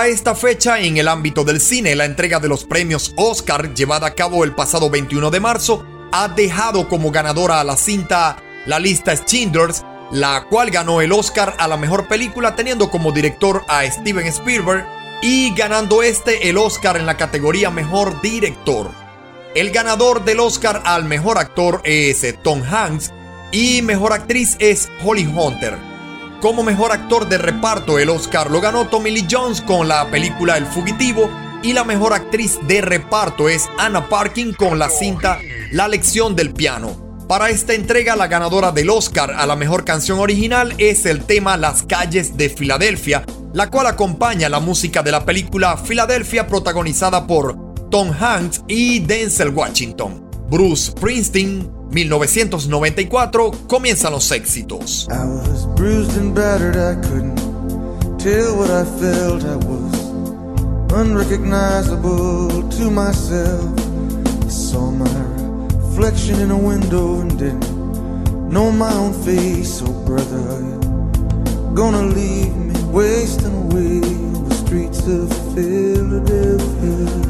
Speaker 1: Para esta fecha, en el ámbito del cine, la entrega de los premios Oscar, llevada a cabo el pasado 21 de marzo, ha dejado como ganadora a la cinta La lista Schindlers, la cual ganó el Oscar a la mejor película teniendo como director a Steven Spielberg y ganando este el Oscar en la categoría Mejor Director. El ganador del Oscar al Mejor Actor es Tom Hanks y Mejor Actriz es Holly Hunter. Como mejor actor de reparto, el Oscar lo ganó Tommy Lee Jones con la película El Fugitivo y la mejor actriz de reparto es Anna Parkin con la cinta La lección del piano. Para esta entrega, la ganadora del Oscar a la mejor canción original es el tema Las calles de Filadelfia, la cual acompaña la música de la película Filadelfia protagonizada por Tom Hanks y Denzel Washington. Bruce Springsteen 1994 comienzan los éxitos.
Speaker 15: I was bruised and battered, I couldn't tell what I felt. I was unrecognizable to myself. I saw my reflection in a window and didn't know my own face. Oh, brother, you gonna leave me wasting away on the streets of Philadelphia?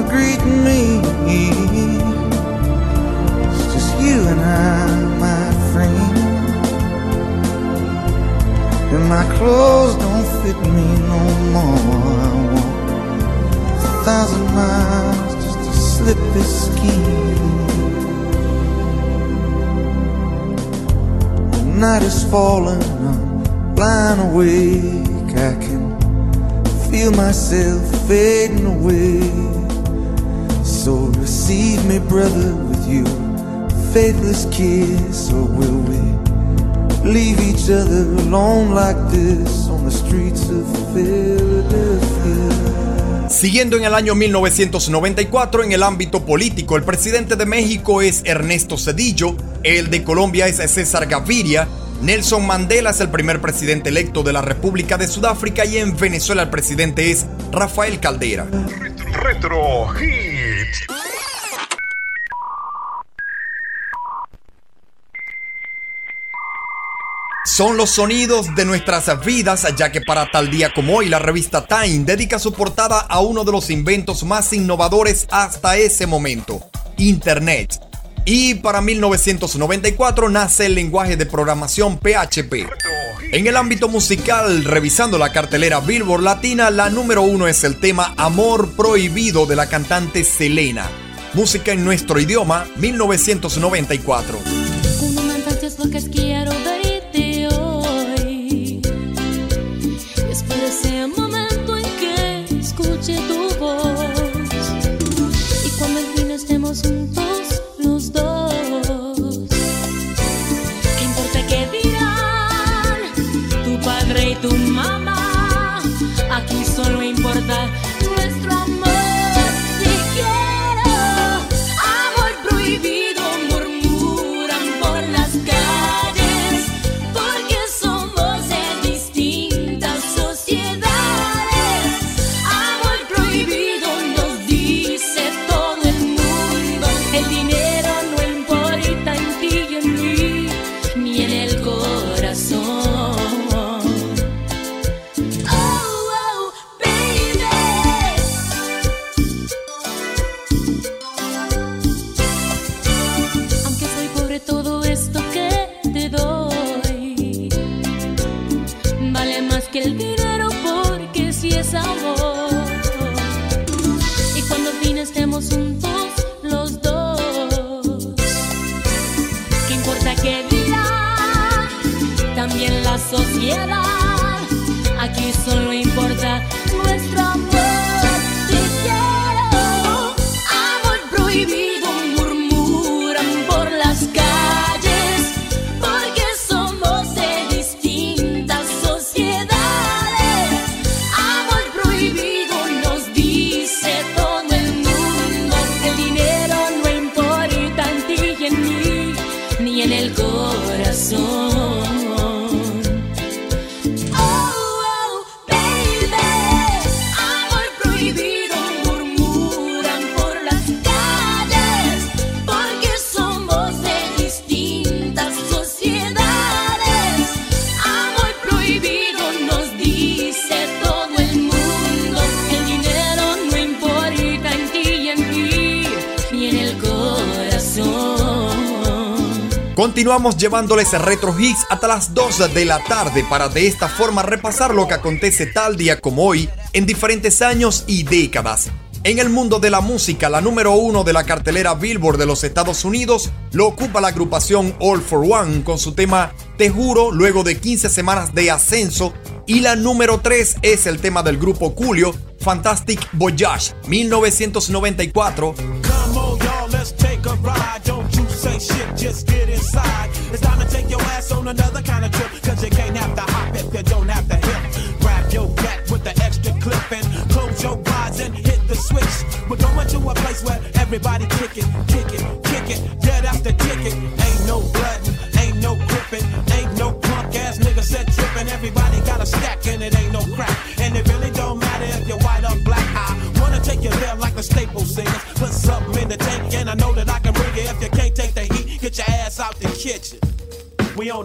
Speaker 15: Gonna greet me. It's just you and I, my friend. And my clothes don't fit me no more. I walk a thousand miles just to slip this skin. The night is falling, I'm blind awake. I can feel myself fading away. So receive me, brother, with you, faithless kiss, or will we leave each other alone like this on the streets of Philadelphia?
Speaker 6: Siguiendo en el año 1994 en el ámbito político, el presidente de México es Ernesto Cedillo, el de Colombia es César Gaviria, Nelson Mandela es el primer presidente electo de la República de Sudáfrica y en Venezuela el presidente es Rafael Caldera.
Speaker 2: Retro Hits.
Speaker 6: Son los sonidos de nuestras vidas, ya que para tal día como hoy la revista Time dedica su portada a uno de los inventos más innovadores hasta ese momento, Internet. Y para 1994 nace el lenguaje de programación PHP. En el ámbito musical, revisando la cartelera Billboard Latina, la número uno es el tema Amor Prohibido de la cantante Selena. Música en nuestro idioma, 1994. Continuamos llevándoles retro hits hasta las 2 de la tarde para de esta forma repasar lo que acontece tal día como hoy en diferentes años y décadas. En el mundo de la música, la número uno de la cartelera Billboard de los Estados Unidos lo ocupa la agrupación All for One con su tema Te juro luego de 15 semanas de ascenso y la número 3 es el tema del grupo Julio, Fantastic Voyage, 1994.
Speaker 16: On another kind of trip. Cause you can't have to hop if you don't have to hip. Grab your gat with the extra clip and close your eyes and hit the switch. We're going to a place where everybody kick it,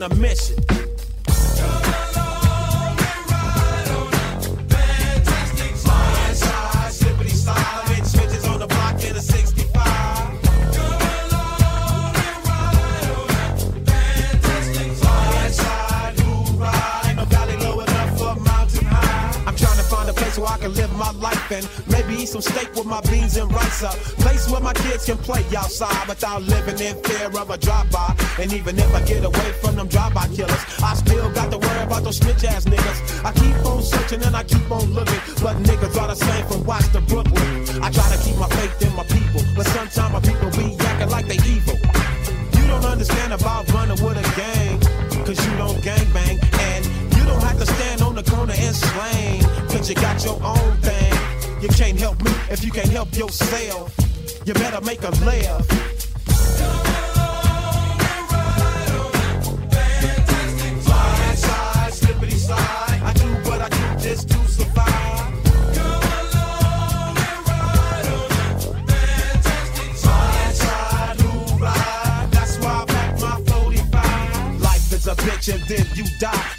Speaker 16: a mission. I'm trying to find a place where I can live my life and maybe eat some steak with my beans and rice. A place where my kids can play outside without living in fear of a drive-by. And even if I get away from them drive-by killers, I still got to worry about those snitch ass niggas. I keep on searching and I keep on looking, but niggas are the same from Watts to Brooklyn. I try to keep my faith in my people, but sometimes my people be acting like they evil. You don't understand about running with a gang, cause you don't gang bang. And you don't have to stand on the corner and slang, cause you got your own thing. You can't help me if you can't help yourself. You better make a laugh.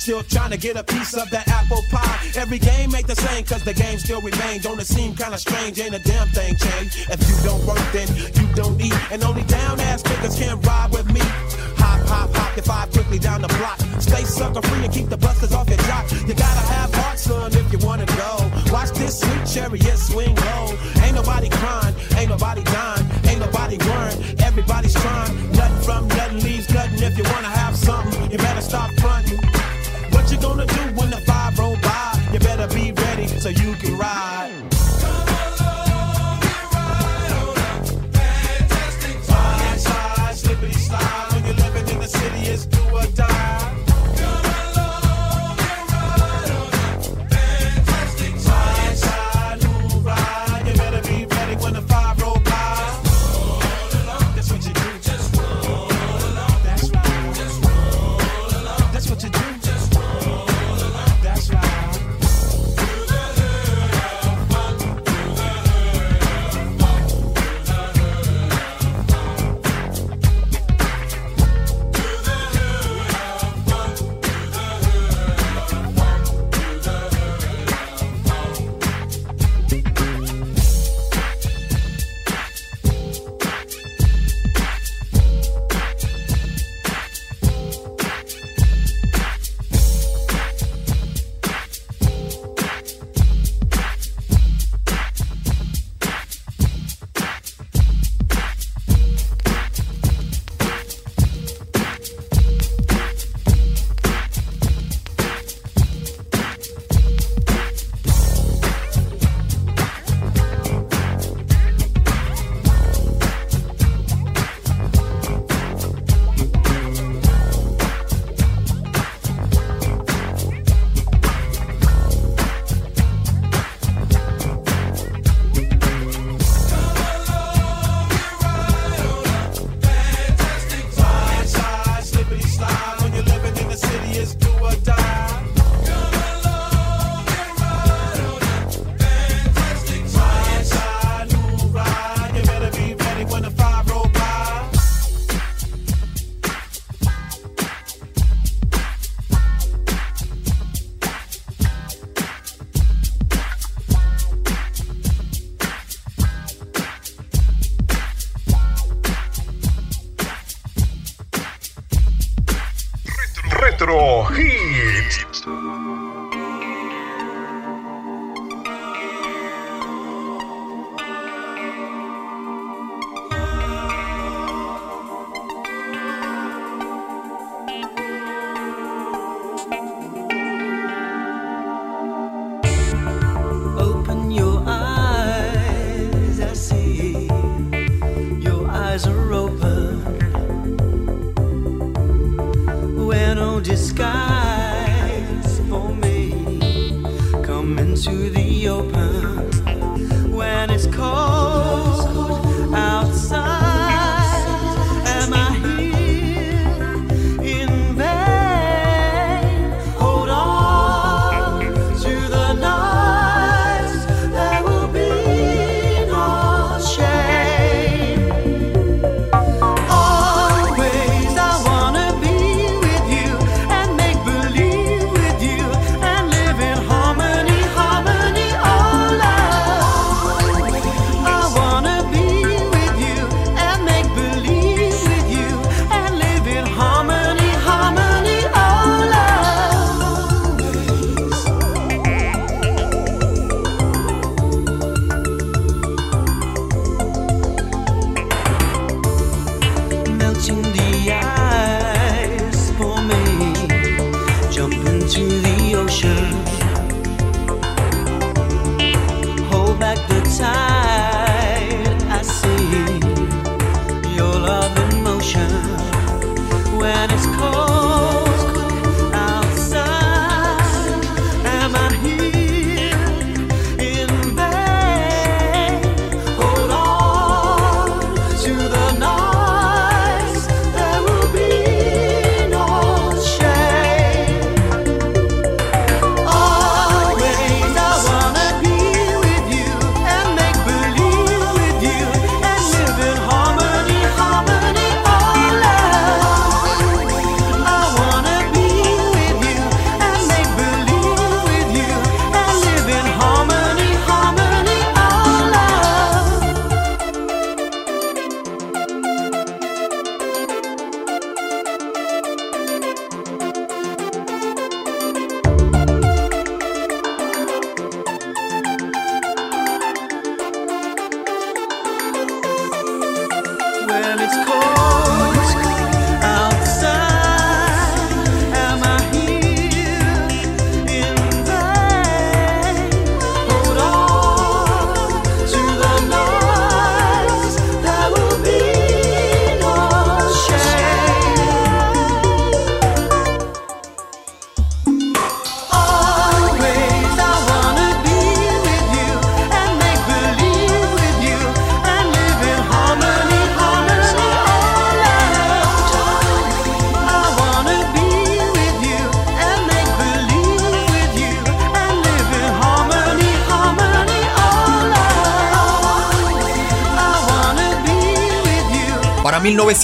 Speaker 16: Still trying to get a piece of that apple pie. Every game ain't the same cause the game still remains. Don't it seem kinda strange? Ain't a damn thing changed. If you don't work, then you don't eat. And only down ass niggas can ride with me. Hop, hop, hop, if I quickly down the block. Stay sucker free and keep the busters off your jock. You gotta have heart, son, if you wanna go. Watch this sweet chariot swing low. Ain't nobody crying, ain't nobody dying, ain't nobody worrying. Everybody's trying. Nothing from nothing leaves nothing. If you wanna have something, you better stop fronting.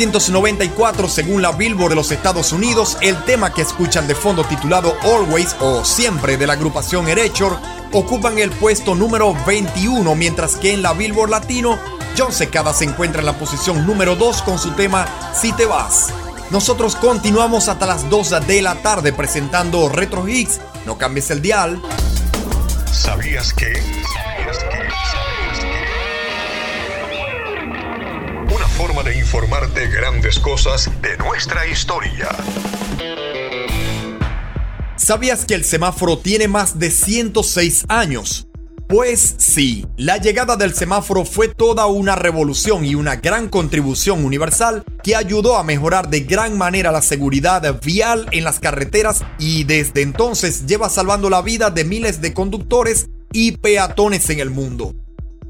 Speaker 1: 1994, según la Billboard de los Estados Unidos, el tema que escuchan de fondo titulado Always o Siempre de la agrupación Erechor ocupan el puesto número 21, mientras que en la Billboard Latino, John Secada se encuentra en la posición número 2 con su tema Si te vas. Nosotros continuamos hasta las 2 de la tarde presentando Retro Hits. No cambies el dial.
Speaker 2: ¿Sabías que? De informarte grandes cosas de nuestra historia.
Speaker 1: ¿Sabías que el semáforo tiene más de 106 años? Pues sí, la llegada del semáforo fue toda una revolución y una gran contribución universal que ayudó a mejorar de gran manera la seguridad vial en las carreteras y desde entonces lleva salvando la vida de miles de conductores y peatones en el mundo.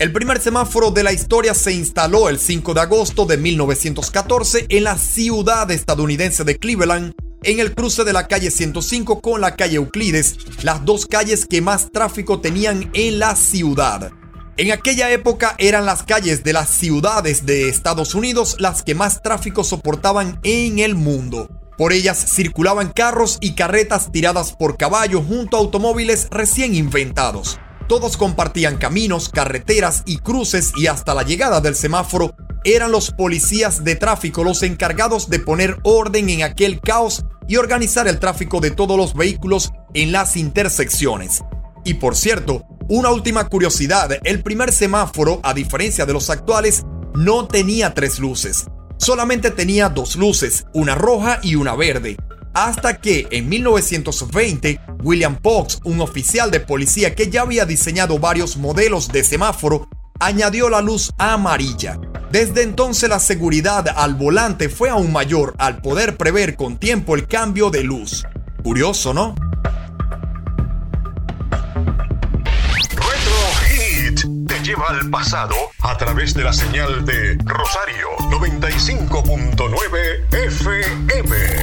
Speaker 1: El primer semáforo de la historia se instaló el 5 de agosto de 1914 en la ciudad estadounidense de Cleveland, en el cruce de la calle 105 con la calle Euclides, las dos calles que más tráfico tenían en la ciudad. En aquella época eran las calles de las ciudades de Estados Unidos las que más tráfico soportaban en el mundo. Por ellas circulaban carros y carretas tiradas por caballos junto a automóviles recién inventados. Todos compartían caminos, carreteras y cruces y hasta la llegada del semáforo eran los policías de tráfico los encargados de poner orden en aquel caos y organizar el tráfico de todos los vehículos en las intersecciones. Y por cierto, una última curiosidad, el primer semáforo, a diferencia de los actuales, no tenía tres luces, solamente tenía dos luces, una roja y una verde. Hasta que en 1920, William Fox, un oficial de policía que ya había diseñado varios modelos de semáforo, añadió la luz amarilla. Desde entonces la seguridad al volante fue aún mayor al poder prever con tiempo el cambio de luz. Curioso, ¿no?
Speaker 2: Lleva al pasado a través de la señal de Rosario 95.9 FM.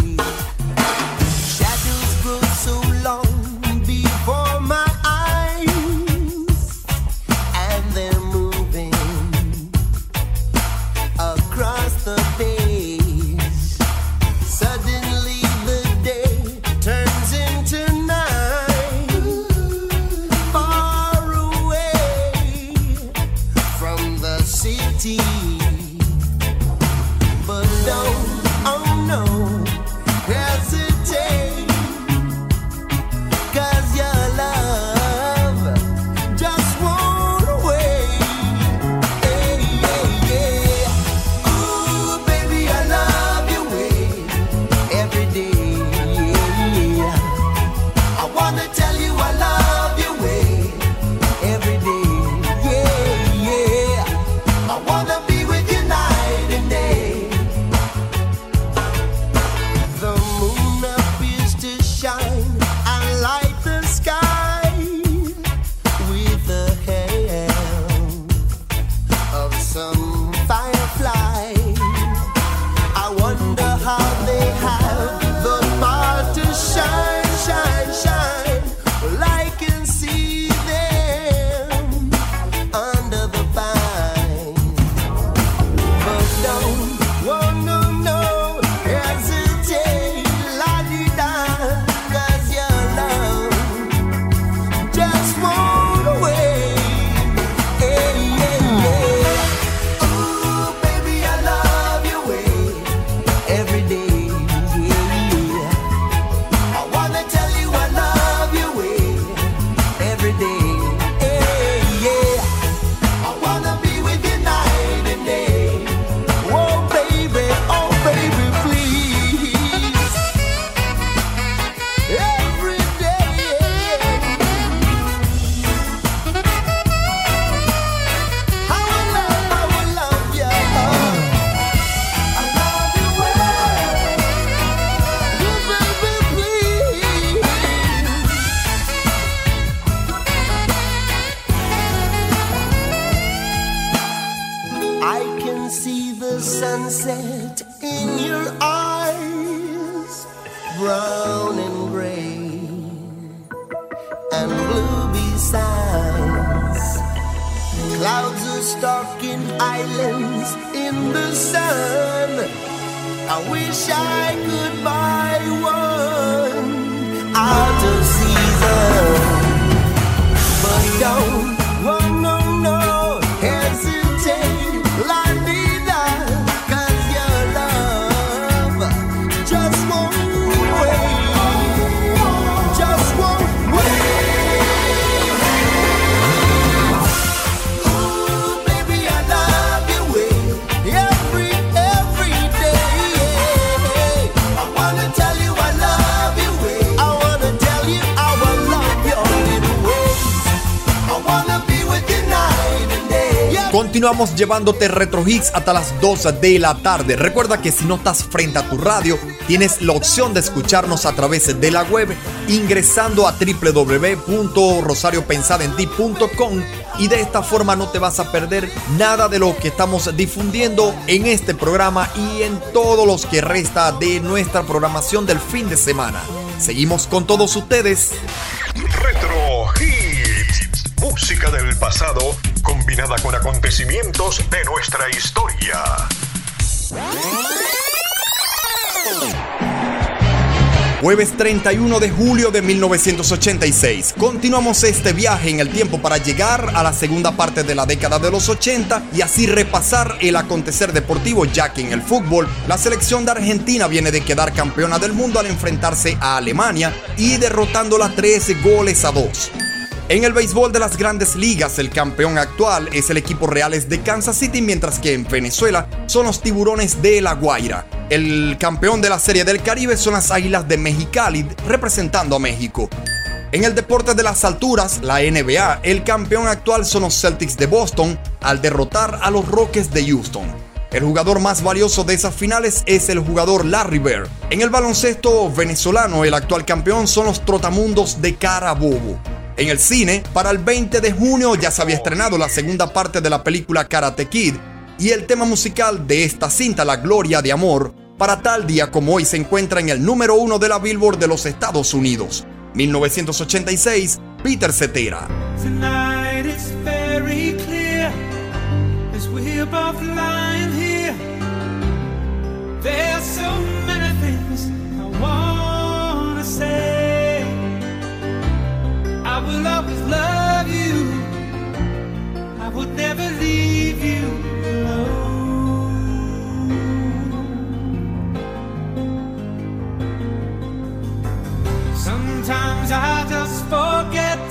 Speaker 1: Continuamos llevándote retro hits hasta las 2 de la tarde. Recuerda que si no estás frente a tu radio, tienes la opción de escucharnos a través de la web ingresando a www.rosariopensadenti.com y de esta forma no te vas a perder nada de lo que estamos difundiendo en este programa y en todos los que resta de nuestra programación del fin de semana. Seguimos con todos ustedes.
Speaker 2: Retro Hits. Música del pasado combinada con acontecimientos de nuestra historia.
Speaker 1: Jueves 31 de julio de 1986. Continuamos este viaje en el tiempo para llegar a la segunda parte de la década de los 80 y así repasar el acontecer deportivo ya que en el fútbol la selección de Argentina viene de quedar campeona del mundo al enfrentarse a Alemania y derrotándola 13 goles a 2. En el béisbol de las grandes ligas, el campeón actual es el equipo Reales de Kansas City, mientras que en Venezuela son los tiburones de La Guaira. El campeón de la Serie del Caribe son las Águilas de Mexicali, representando a México. En el deporte de las alturas, la NBA, el campeón actual son los Celtics de Boston al derrotar a los Rockets de Houston. El jugador más valioso de esas finales es el jugador Larry Bird. En el baloncesto venezolano, el actual campeón son los Trotamundos de Carabobo. En el cine, para el 20 de junio ya se había estrenado la segunda parte de la película Karate Kid y el tema musical de esta cinta, La Gloria de Amor, para tal día como hoy se encuentra en el número uno de la Billboard de los Estados Unidos. 1986, Peter Cetera.
Speaker 17: I will always love you. I would never leave you alone. Sometimes I just forget,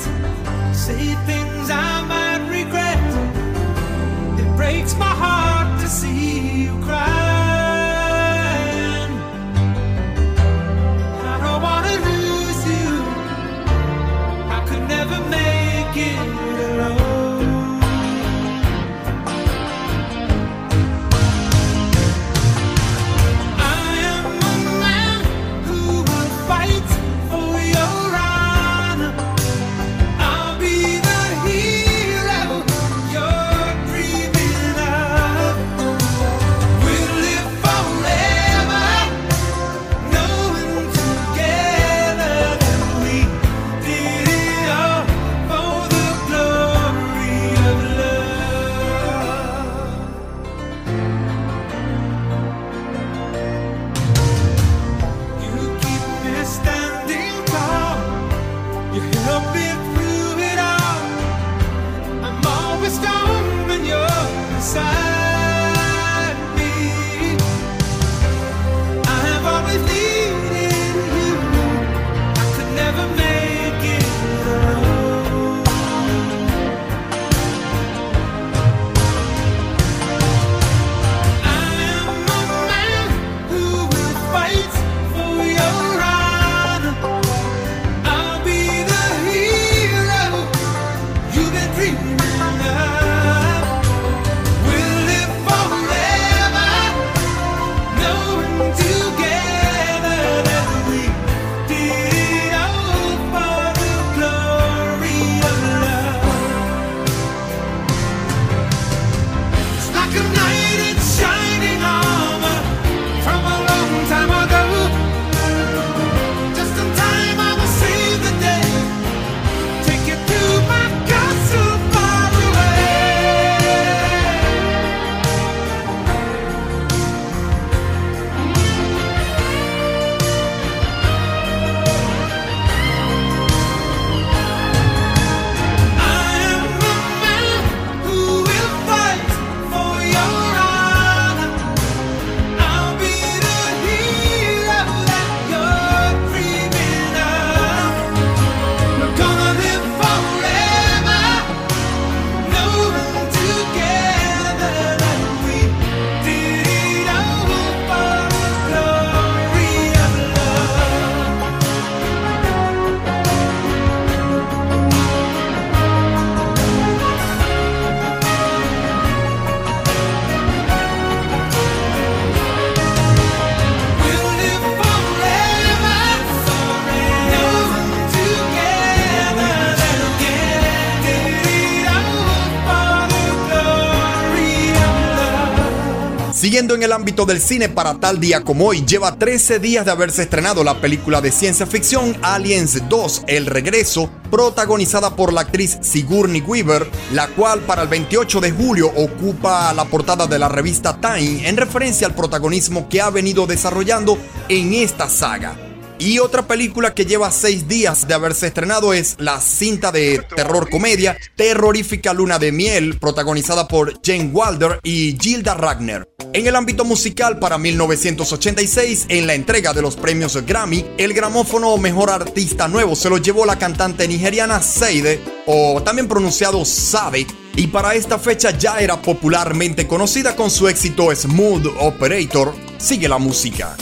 Speaker 17: say things I might regret. It breaks my heart to see you crying.
Speaker 1: En el ámbito del cine, para tal día como hoy, lleva 13 días de haberse estrenado la película de ciencia ficción Aliens 2, El Regreso, protagonizada por la actriz Sigourney Weaver, la cual para el 28 de julio ocupa la portada de la revista Time en referencia al protagonismo que ha venido desarrollando en esta saga. Y otra película que lleva seis días de haberse estrenado es la cinta de terror comedia Terrorífica Luna de Miel, protagonizada por Jane Wilder y Gilda Ragner. En el ámbito musical, para 1986, en la entrega de los premios Grammy, el gramófono Mejor Artista Nuevo se lo llevó la cantante nigeriana Seide, o también pronunciado Sade, y para esta fecha ya era popularmente conocida con su éxito Smooth Operator. Sigue la música.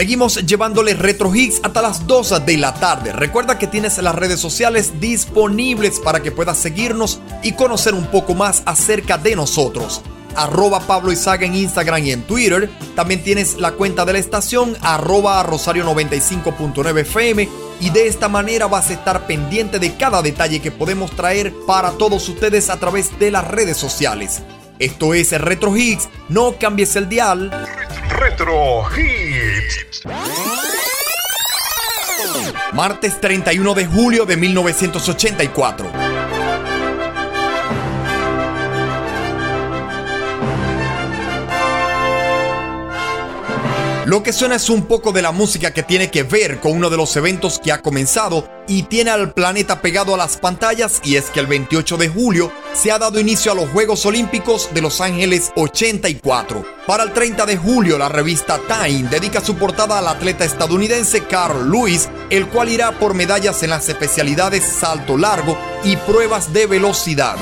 Speaker 1: Seguimos llevándoles retro hits hasta las 2 de la tarde. Recuerda que tienes las redes sociales disponibles para que puedas seguirnos y conocer un poco más acerca de nosotros. Arroba Pablo Izaga en Instagram y en Twitter. También tienes la cuenta de la estación arroba Rosario 95.9 FM. Y de esta manera vas a estar pendiente de cada detalle que podemos traer para todos ustedes a través de las redes sociales. Esto es Retro Hits. No cambies el dial.
Speaker 2: Retro Hits.
Speaker 1: Martes 31 de julio de 1984. Lo que suena es un poco de la música que tiene que ver con uno de los eventos que ha comenzado y tiene al planeta pegado a las pantallas y es que el 28 de julio se ha dado inicio a los Juegos Olímpicos de Los Ángeles 84. Para el 30 de julio la revista Time dedica su portada al atleta estadounidense Carl Lewis, el cual irá por medallas en las especialidades salto largo y pruebas de velocidad.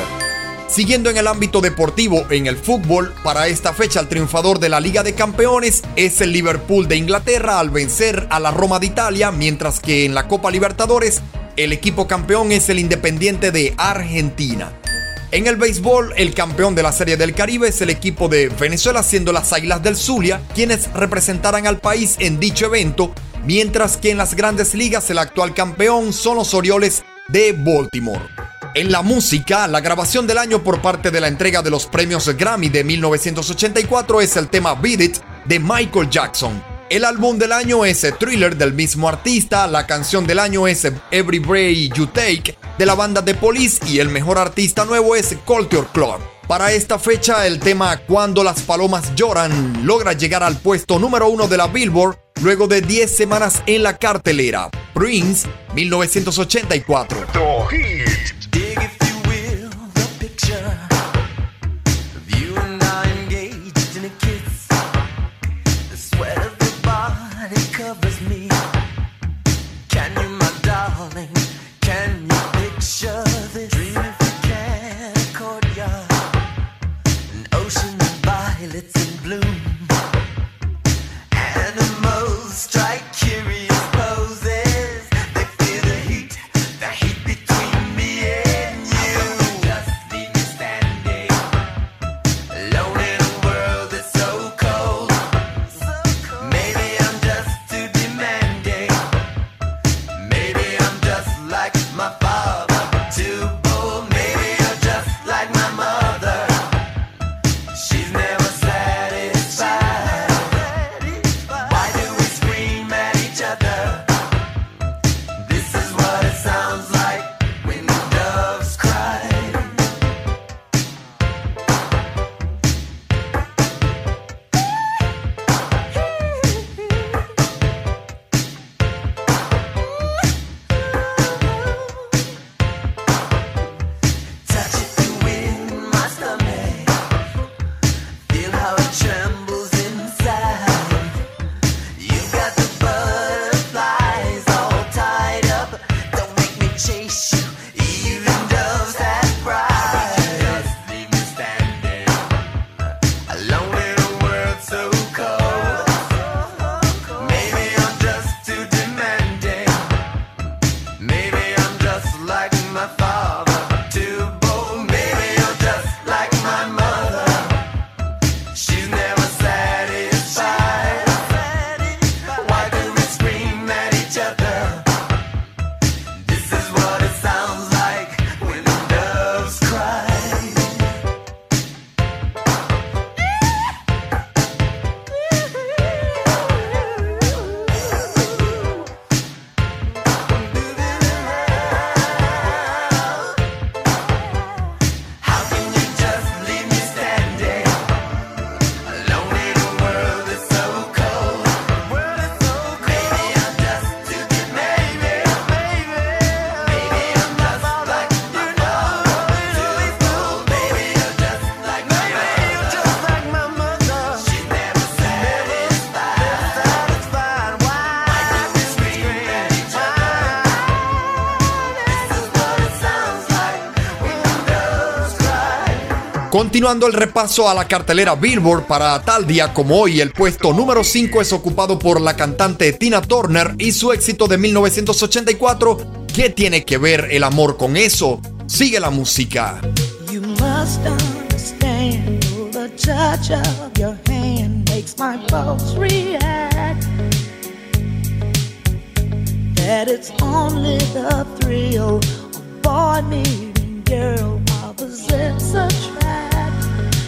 Speaker 1: Siguiendo en el ámbito deportivo, en el fútbol, para esta fecha el triunfador de la Liga de Campeones es el Liverpool de Inglaterra al vencer a la Roma de Italia, mientras que en la Copa Libertadores el equipo campeón es el Independiente de Argentina. En el béisbol, el campeón de la Serie del Caribe es el equipo de Venezuela, siendo las Águilas del Zulia quienes representarán al país en dicho evento, mientras que en las grandes ligas el actual campeón son los Orioles de Baltimore. En la música, la grabación del año por parte de la entrega de los premios Grammy de 1984 es el tema Beat It de Michael Jackson. El álbum del año es Thriller del mismo artista, la canción del año es Every Breath You Take de la banda The Police y el mejor artista nuevo es Culture Club. Para esta fecha, el tema Cuando las palomas lloran logra llegar al puesto número uno de la Billboard luego de 10 semanas en la cartelera. Prince, 1984.
Speaker 18: Dig, if
Speaker 1: Continuando el repaso a la cartelera Billboard para tal día como hoy, el puesto número 5 es ocupado por la cantante Tina Turner y su éxito de 1984. ¿Qué tiene que ver el amor con eso? Sigue la música.
Speaker 3: You must understand the touch of your hand makes my react. That it's only the thrill of girl.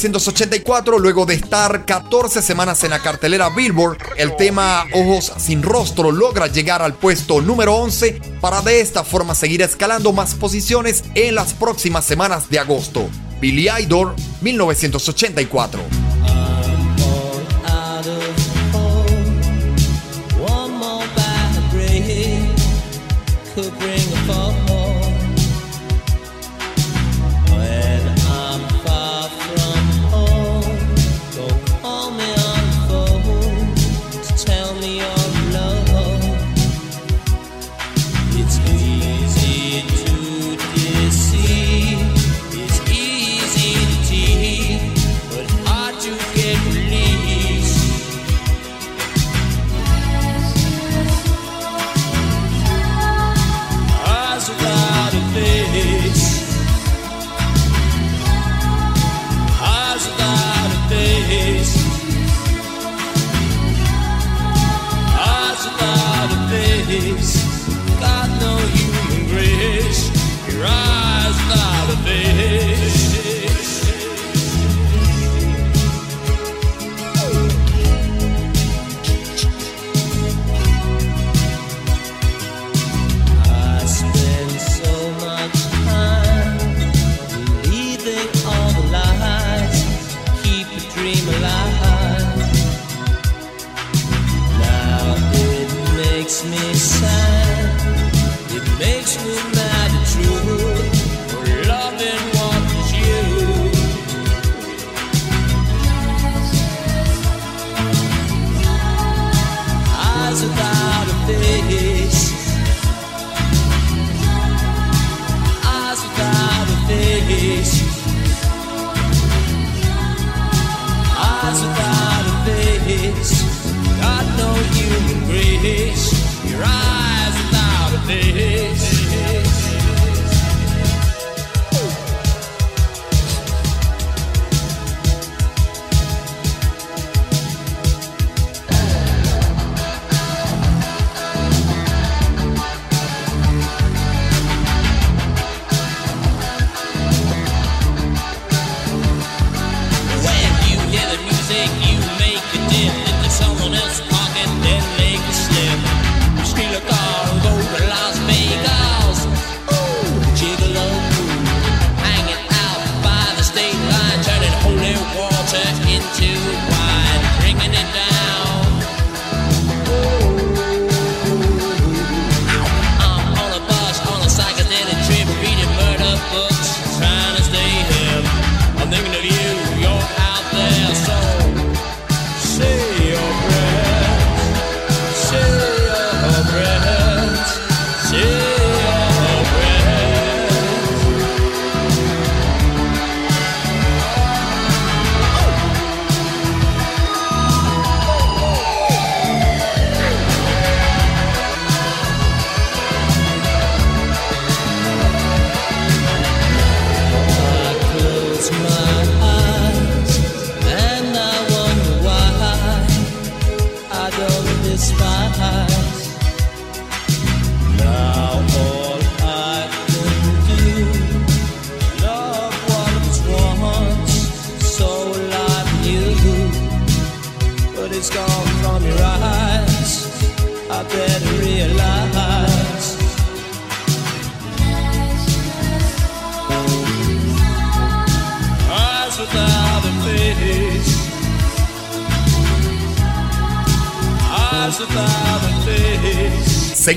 Speaker 4: 1984, luego de estar 14 semanas en la cartelera Billboard, el tema Ojos sin rostro logra llegar al puesto número 11 para de esta forma seguir escalando más posiciones en las próximas semanas de agosto. Billy Idol, 1984.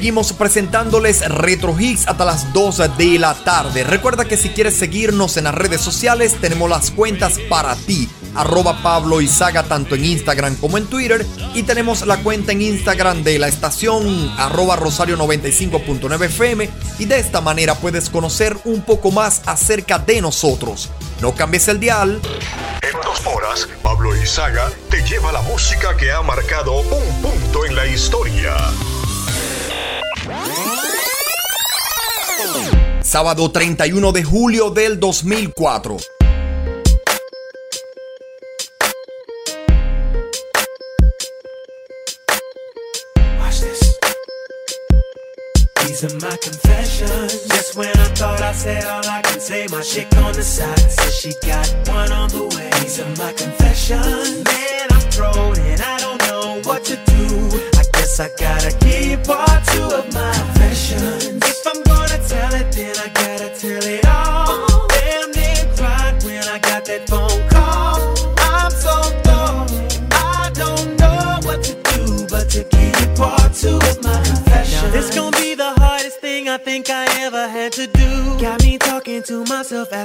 Speaker 1: Seguimos presentándoles Retro Hits hasta las 2 de la tarde. Recuerda que si quieres seguirnos en las redes sociales, tenemos las cuentas para ti. Arroba Pablo Izaga tanto en Instagram como en Twitter. Y tenemos la cuenta en Instagram de la estación arroba Rosario 95.9 FM. Y de esta manera puedes conocer un poco más acerca de nosotros. No cambies el dial.
Speaker 2: En dos horas, Pablo Izaga te lleva la música que ha marcado un punto en la historia.
Speaker 1: Sábado 31 de julio del 2004.
Speaker 18: Watch this. These are my confessions. Just got one on the way. Man, I'm thrown and I don't know what to do. I guess I gotta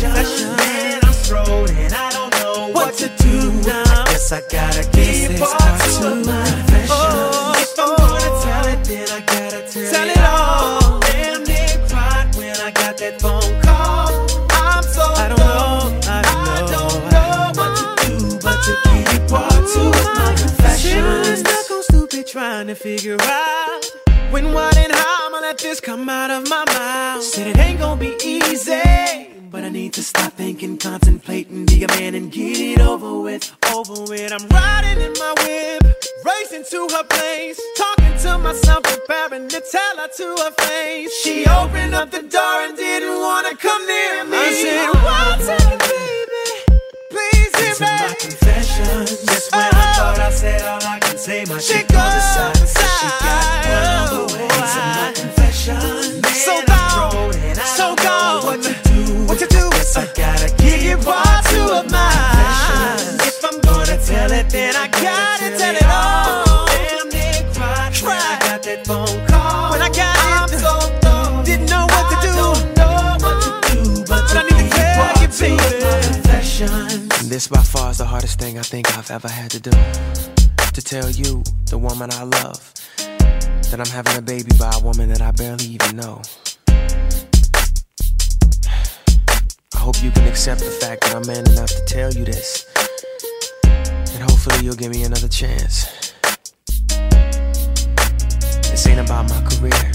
Speaker 18: Confessions. Man, I'm thrown and I don't know what, to do now. I guess I gotta keep
Speaker 17: is
Speaker 18: part two of my confessions. if I'm gonna tell it, then I gotta tell,
Speaker 17: Tell
Speaker 18: it,
Speaker 17: it
Speaker 18: all.
Speaker 17: all.
Speaker 18: Damn near cried when I got that phone call. I'm so
Speaker 17: I don't know, I don't know,
Speaker 18: what to do but to keep part two of my
Speaker 17: Shit,
Speaker 18: confessions.
Speaker 17: stuck on stupid trying to figure out when, what, and how I'ma let this come out of my mouth. Said it ain't gonna be easy, but I need to stop thinking, contemplating, be a man and get it over with, over with. I'm riding in my whip, racing to her place, talking to myself, preparing to tell her to her face. She opened up the door and didn't wanna come near me. I said, one second, baby, please hear
Speaker 18: are my
Speaker 17: me.
Speaker 18: confessions. Just when I thought I said all I can say, my chick on the side says she got one way. These my confessions. Man,
Speaker 17: So tell it, then I gotta tell it all.
Speaker 18: Damn near cried when I got that phone call.
Speaker 17: When I got
Speaker 18: I'm
Speaker 17: it,
Speaker 18: so thrown.
Speaker 17: didn't know what to do.
Speaker 18: don't know what to do, but,
Speaker 17: But I need to
Speaker 18: keep
Speaker 17: tell you,
Speaker 18: two
Speaker 17: baby.
Speaker 19: This by far is the hardest thing I think I've ever had to do. To tell you, the woman I love, that I'm having a baby by a woman that I barely even know. I hope you can accept the fact that I'm man enough to tell you this. Hopefully you'll give me another chance. This ain't about my career.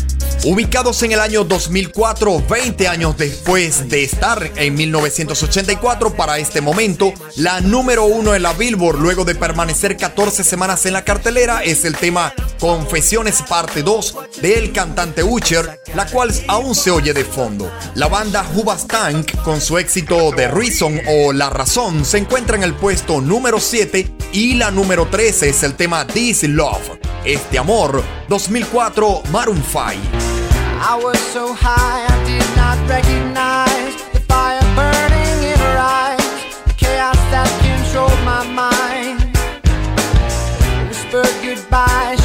Speaker 1: Ubicados en el año 2004, 20 años después de estar en 1984 para este momento, la número uno en la Billboard luego de permanecer 14 semanas en la cartelera es el tema Confesiones parte 2 del cantante Usher, la cual aún se oye de fondo. La banda Hubastank con su éxito The Reason o La Razón se encuentra en el puesto número 7 y la número 13 es el tema This Love, este amor, 2004 Maroon 5.
Speaker 3: I was so high I did not recognize the fire burning in her eyes, the chaos that controlled my mind. Whispered goodbye,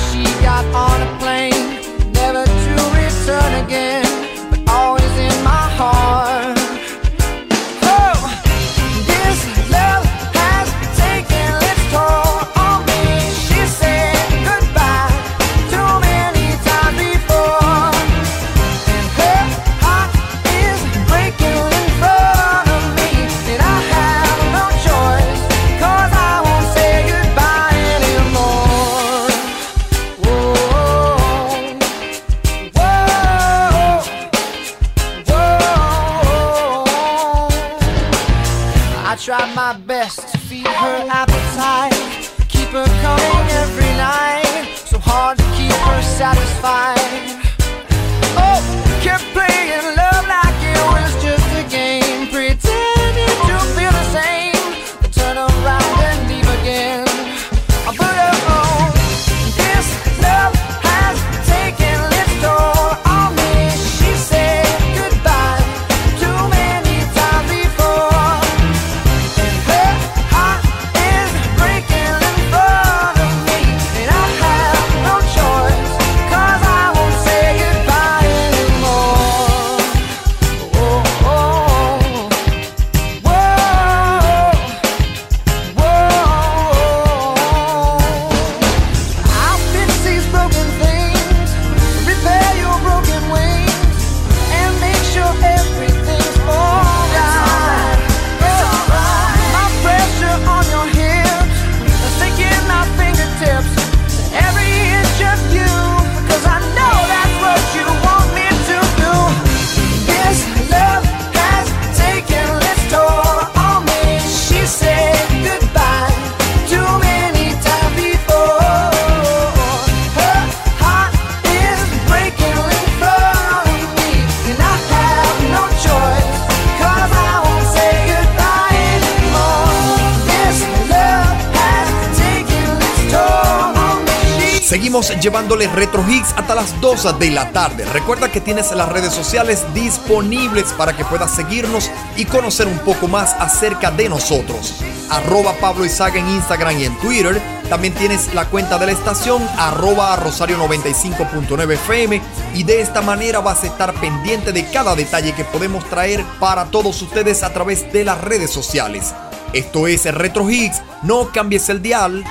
Speaker 1: Seguimos llevándole Retro Hits hasta las 2 de la tarde. Recuerda que tienes las redes sociales disponibles para que puedas seguirnos y conocer un poco más acerca de nosotros. Arroba Pablo Izaga en Instagram y en Twitter. También tienes la cuenta de la estación arroba Rosario 95.9 FM y de esta manera vas a estar pendiente de cada detalle que podemos traer para todos ustedes a través de las redes sociales. Esto es Retro Hits, no cambies el dial.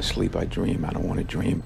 Speaker 20: I sleep, I dream. I don't want to dream.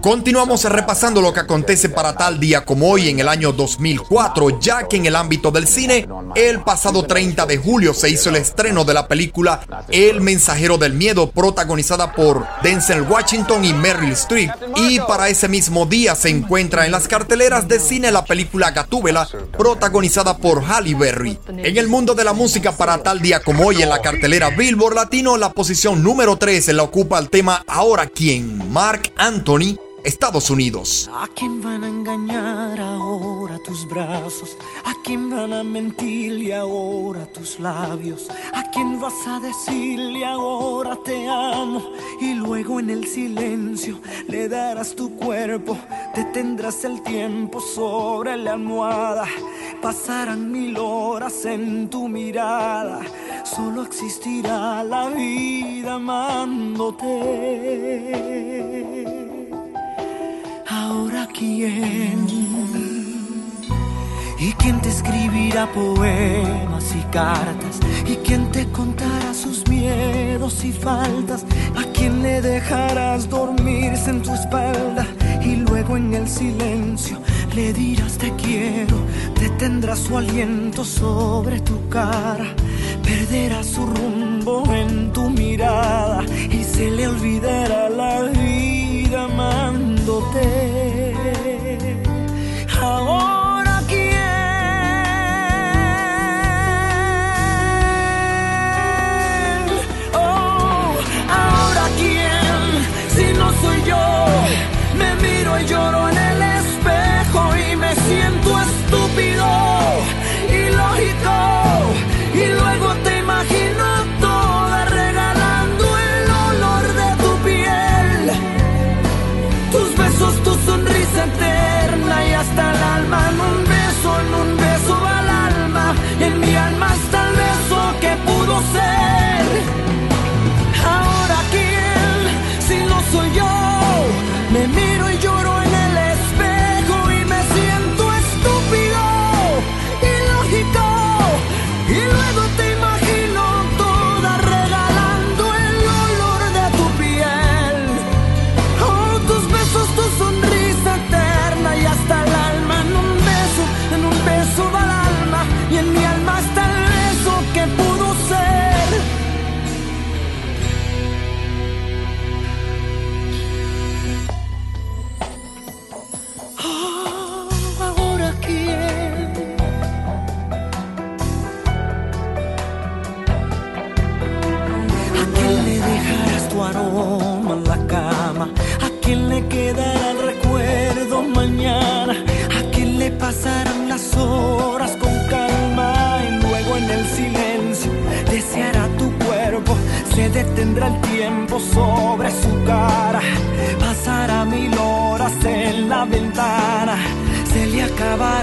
Speaker 1: Continuamos repasando lo que acontece para tal día como hoy en el año 2004, ya que en el ámbito del cine, el pasado 30 de julio se hizo el estreno de la película El mensajero del miedo, protagonizada por Denzel Washington y Meryl Streep. Y para ese mismo día se encuentra en las carteleras de cine la película Gatúbela, protagonizada por Halle Berry. En el mundo de la música para tal día como hoy en la cartelera Billboard Latino, la posición número 13 la ocupa el tema Ahora quién, Mark Anthony. Estados Unidos.
Speaker 4: ¿A quién van a engañar ahora tus brazos? ¿A quién van a mentirle ahora tus labios? ¿A quién vas a decirle ahora te amo? Y luego en el silencio le darás tu cuerpo, detendrás el tiempo sobre la almohada. Pasarán mil horas en tu mirada, solo existirá la vida amándote. Ahora quién y quién te escribirá poemas y cartas y quién te contará sus miedos y faltas a quién le dejarás dormirse en tu espalda y luego en el silencio le dirás te quiero detendrás su aliento sobre tu cara. Perderá su rumbo en tu mirada y se le olvidará la vida amándote. Ahora quién, oh, ahora quién, si no soy yo, me miro y lloro en el detendrá el tiempo sobre su cara. Pasará mil horas en la ventana. Se le acabará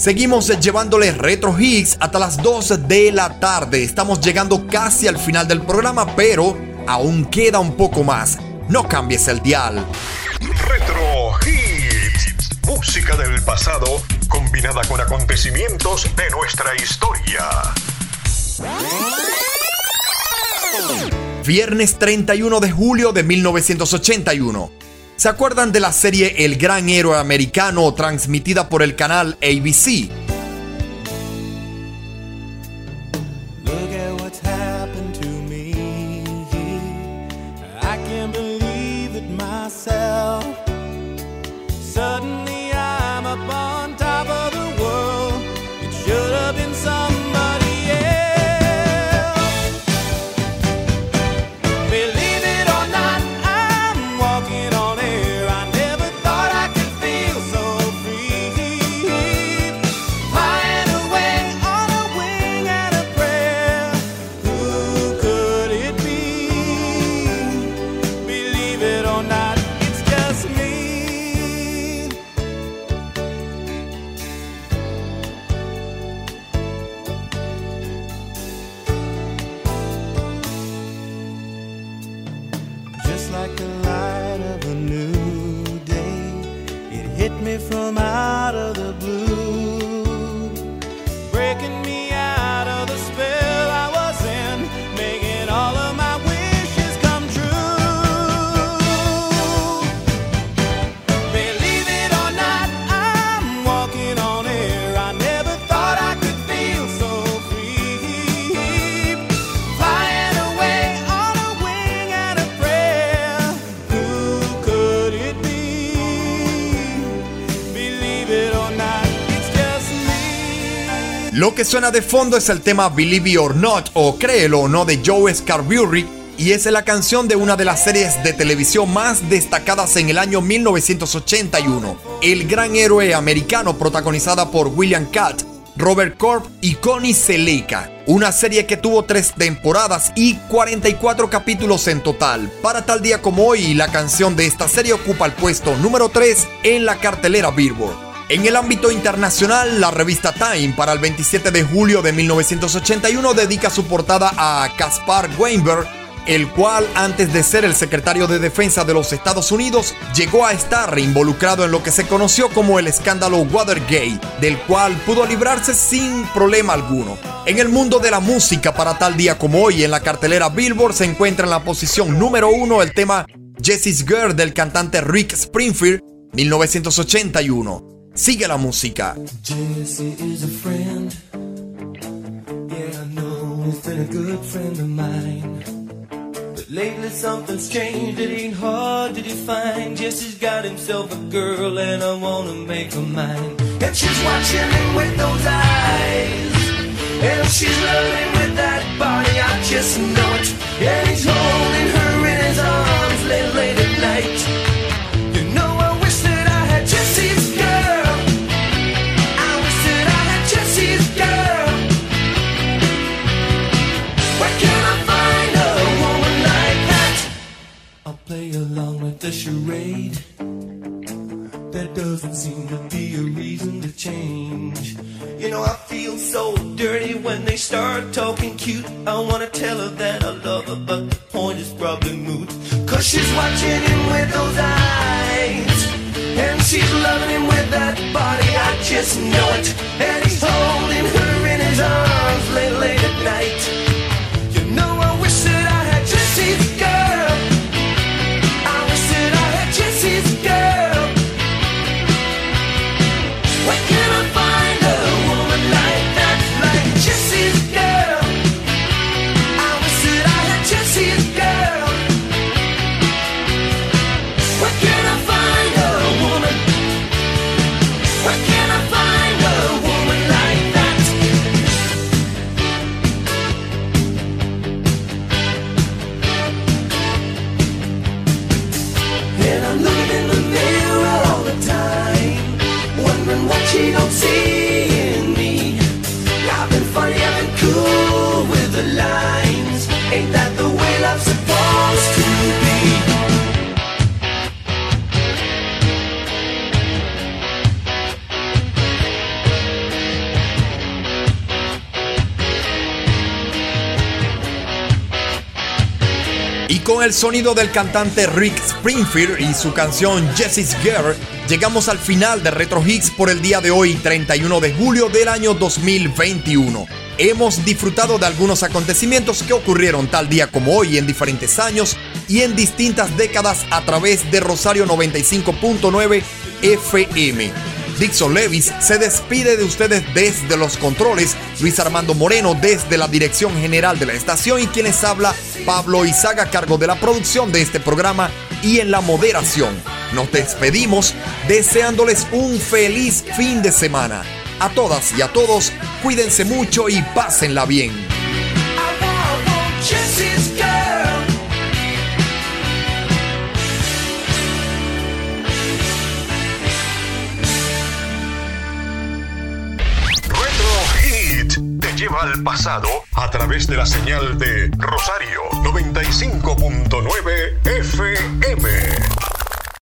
Speaker 1: Seguimos llevándole retro hits hasta las 2 de la tarde. Estamos llegando casi al final del programa, pero aún queda un poco más. No cambies el dial.
Speaker 2: Retro Hits. Música del pasado combinada con acontecimientos de nuestra historia.
Speaker 1: Viernes 31 de julio de 1981. ¿Se acuerdan de la serie El Gran Héroe Americano transmitida por el canal ABC? Lo que suena de fondo es el tema Believe It or Not o Créelo o No de Joe Scarbury y es la canción de una de las series de televisión más destacadas en el año 1981, El Gran Héroe Americano protagonizada por William Catt, Robert Corp y Connie Seleka. Una serie que tuvo tres temporadas y 44 capítulos en total. Para tal día como hoy, la canción de esta serie ocupa el puesto número 3 en la cartelera Billboard. En el ámbito internacional, la revista Time para el 27 de julio de 1981 dedica su portada a Caspar Weinberg, el cual antes de ser el secretario de Defensa de los Estados Unidos llegó a estar involucrado en lo que se conoció como el escándalo Watergate, del cual pudo librarse sin problema alguno. En el mundo de la música para tal día como hoy en la cartelera Billboard se encuentra en la posición número uno el tema Jessie's Girl del cantante Rick Springfield 1981. Sigue la música.
Speaker 11: Jesse is a friend. Yeah, I know
Speaker 19: always been a good friend of mine. But lately something's changed, it ain't hard to define. Jesse's got himself a girl and I wanna make her mine. And she's watching him with those eyes. And she's loving with that body, I just know it. And he's holding her in his arms late, late at night. The charade. There doesn't seem to be a reason to change. You know, I feel so dirty when they start talking cute. I wanna tell her that I love her, but the point is probably moot. Cause she's watching him with those eyes. And she's loving him with that body, I just know it. And he's holding her in his arms late, late at night.
Speaker 1: Con el sonido del cantante Rick Springfield y su canción Jesse's Girl, llegamos al final de Retro Hits por el día de hoy, 31 de julio del año 2021. Hemos disfrutado de algunos acontecimientos que ocurrieron tal día como hoy en diferentes años y en distintas décadas a través de Rosario 95.9 FM. Dixon Levis se despide de ustedes desde los controles, Luis Armando Moreno desde la dirección general de la estación y quienes habla Pablo Izaga a cargo de la producción de este programa y en la moderación. Nos despedimos deseándoles un feliz fin de semana. A todas y a todos, cuídense mucho y pásenla bien.
Speaker 2: al pasado a través de la señal de Rosario 95.9 FM.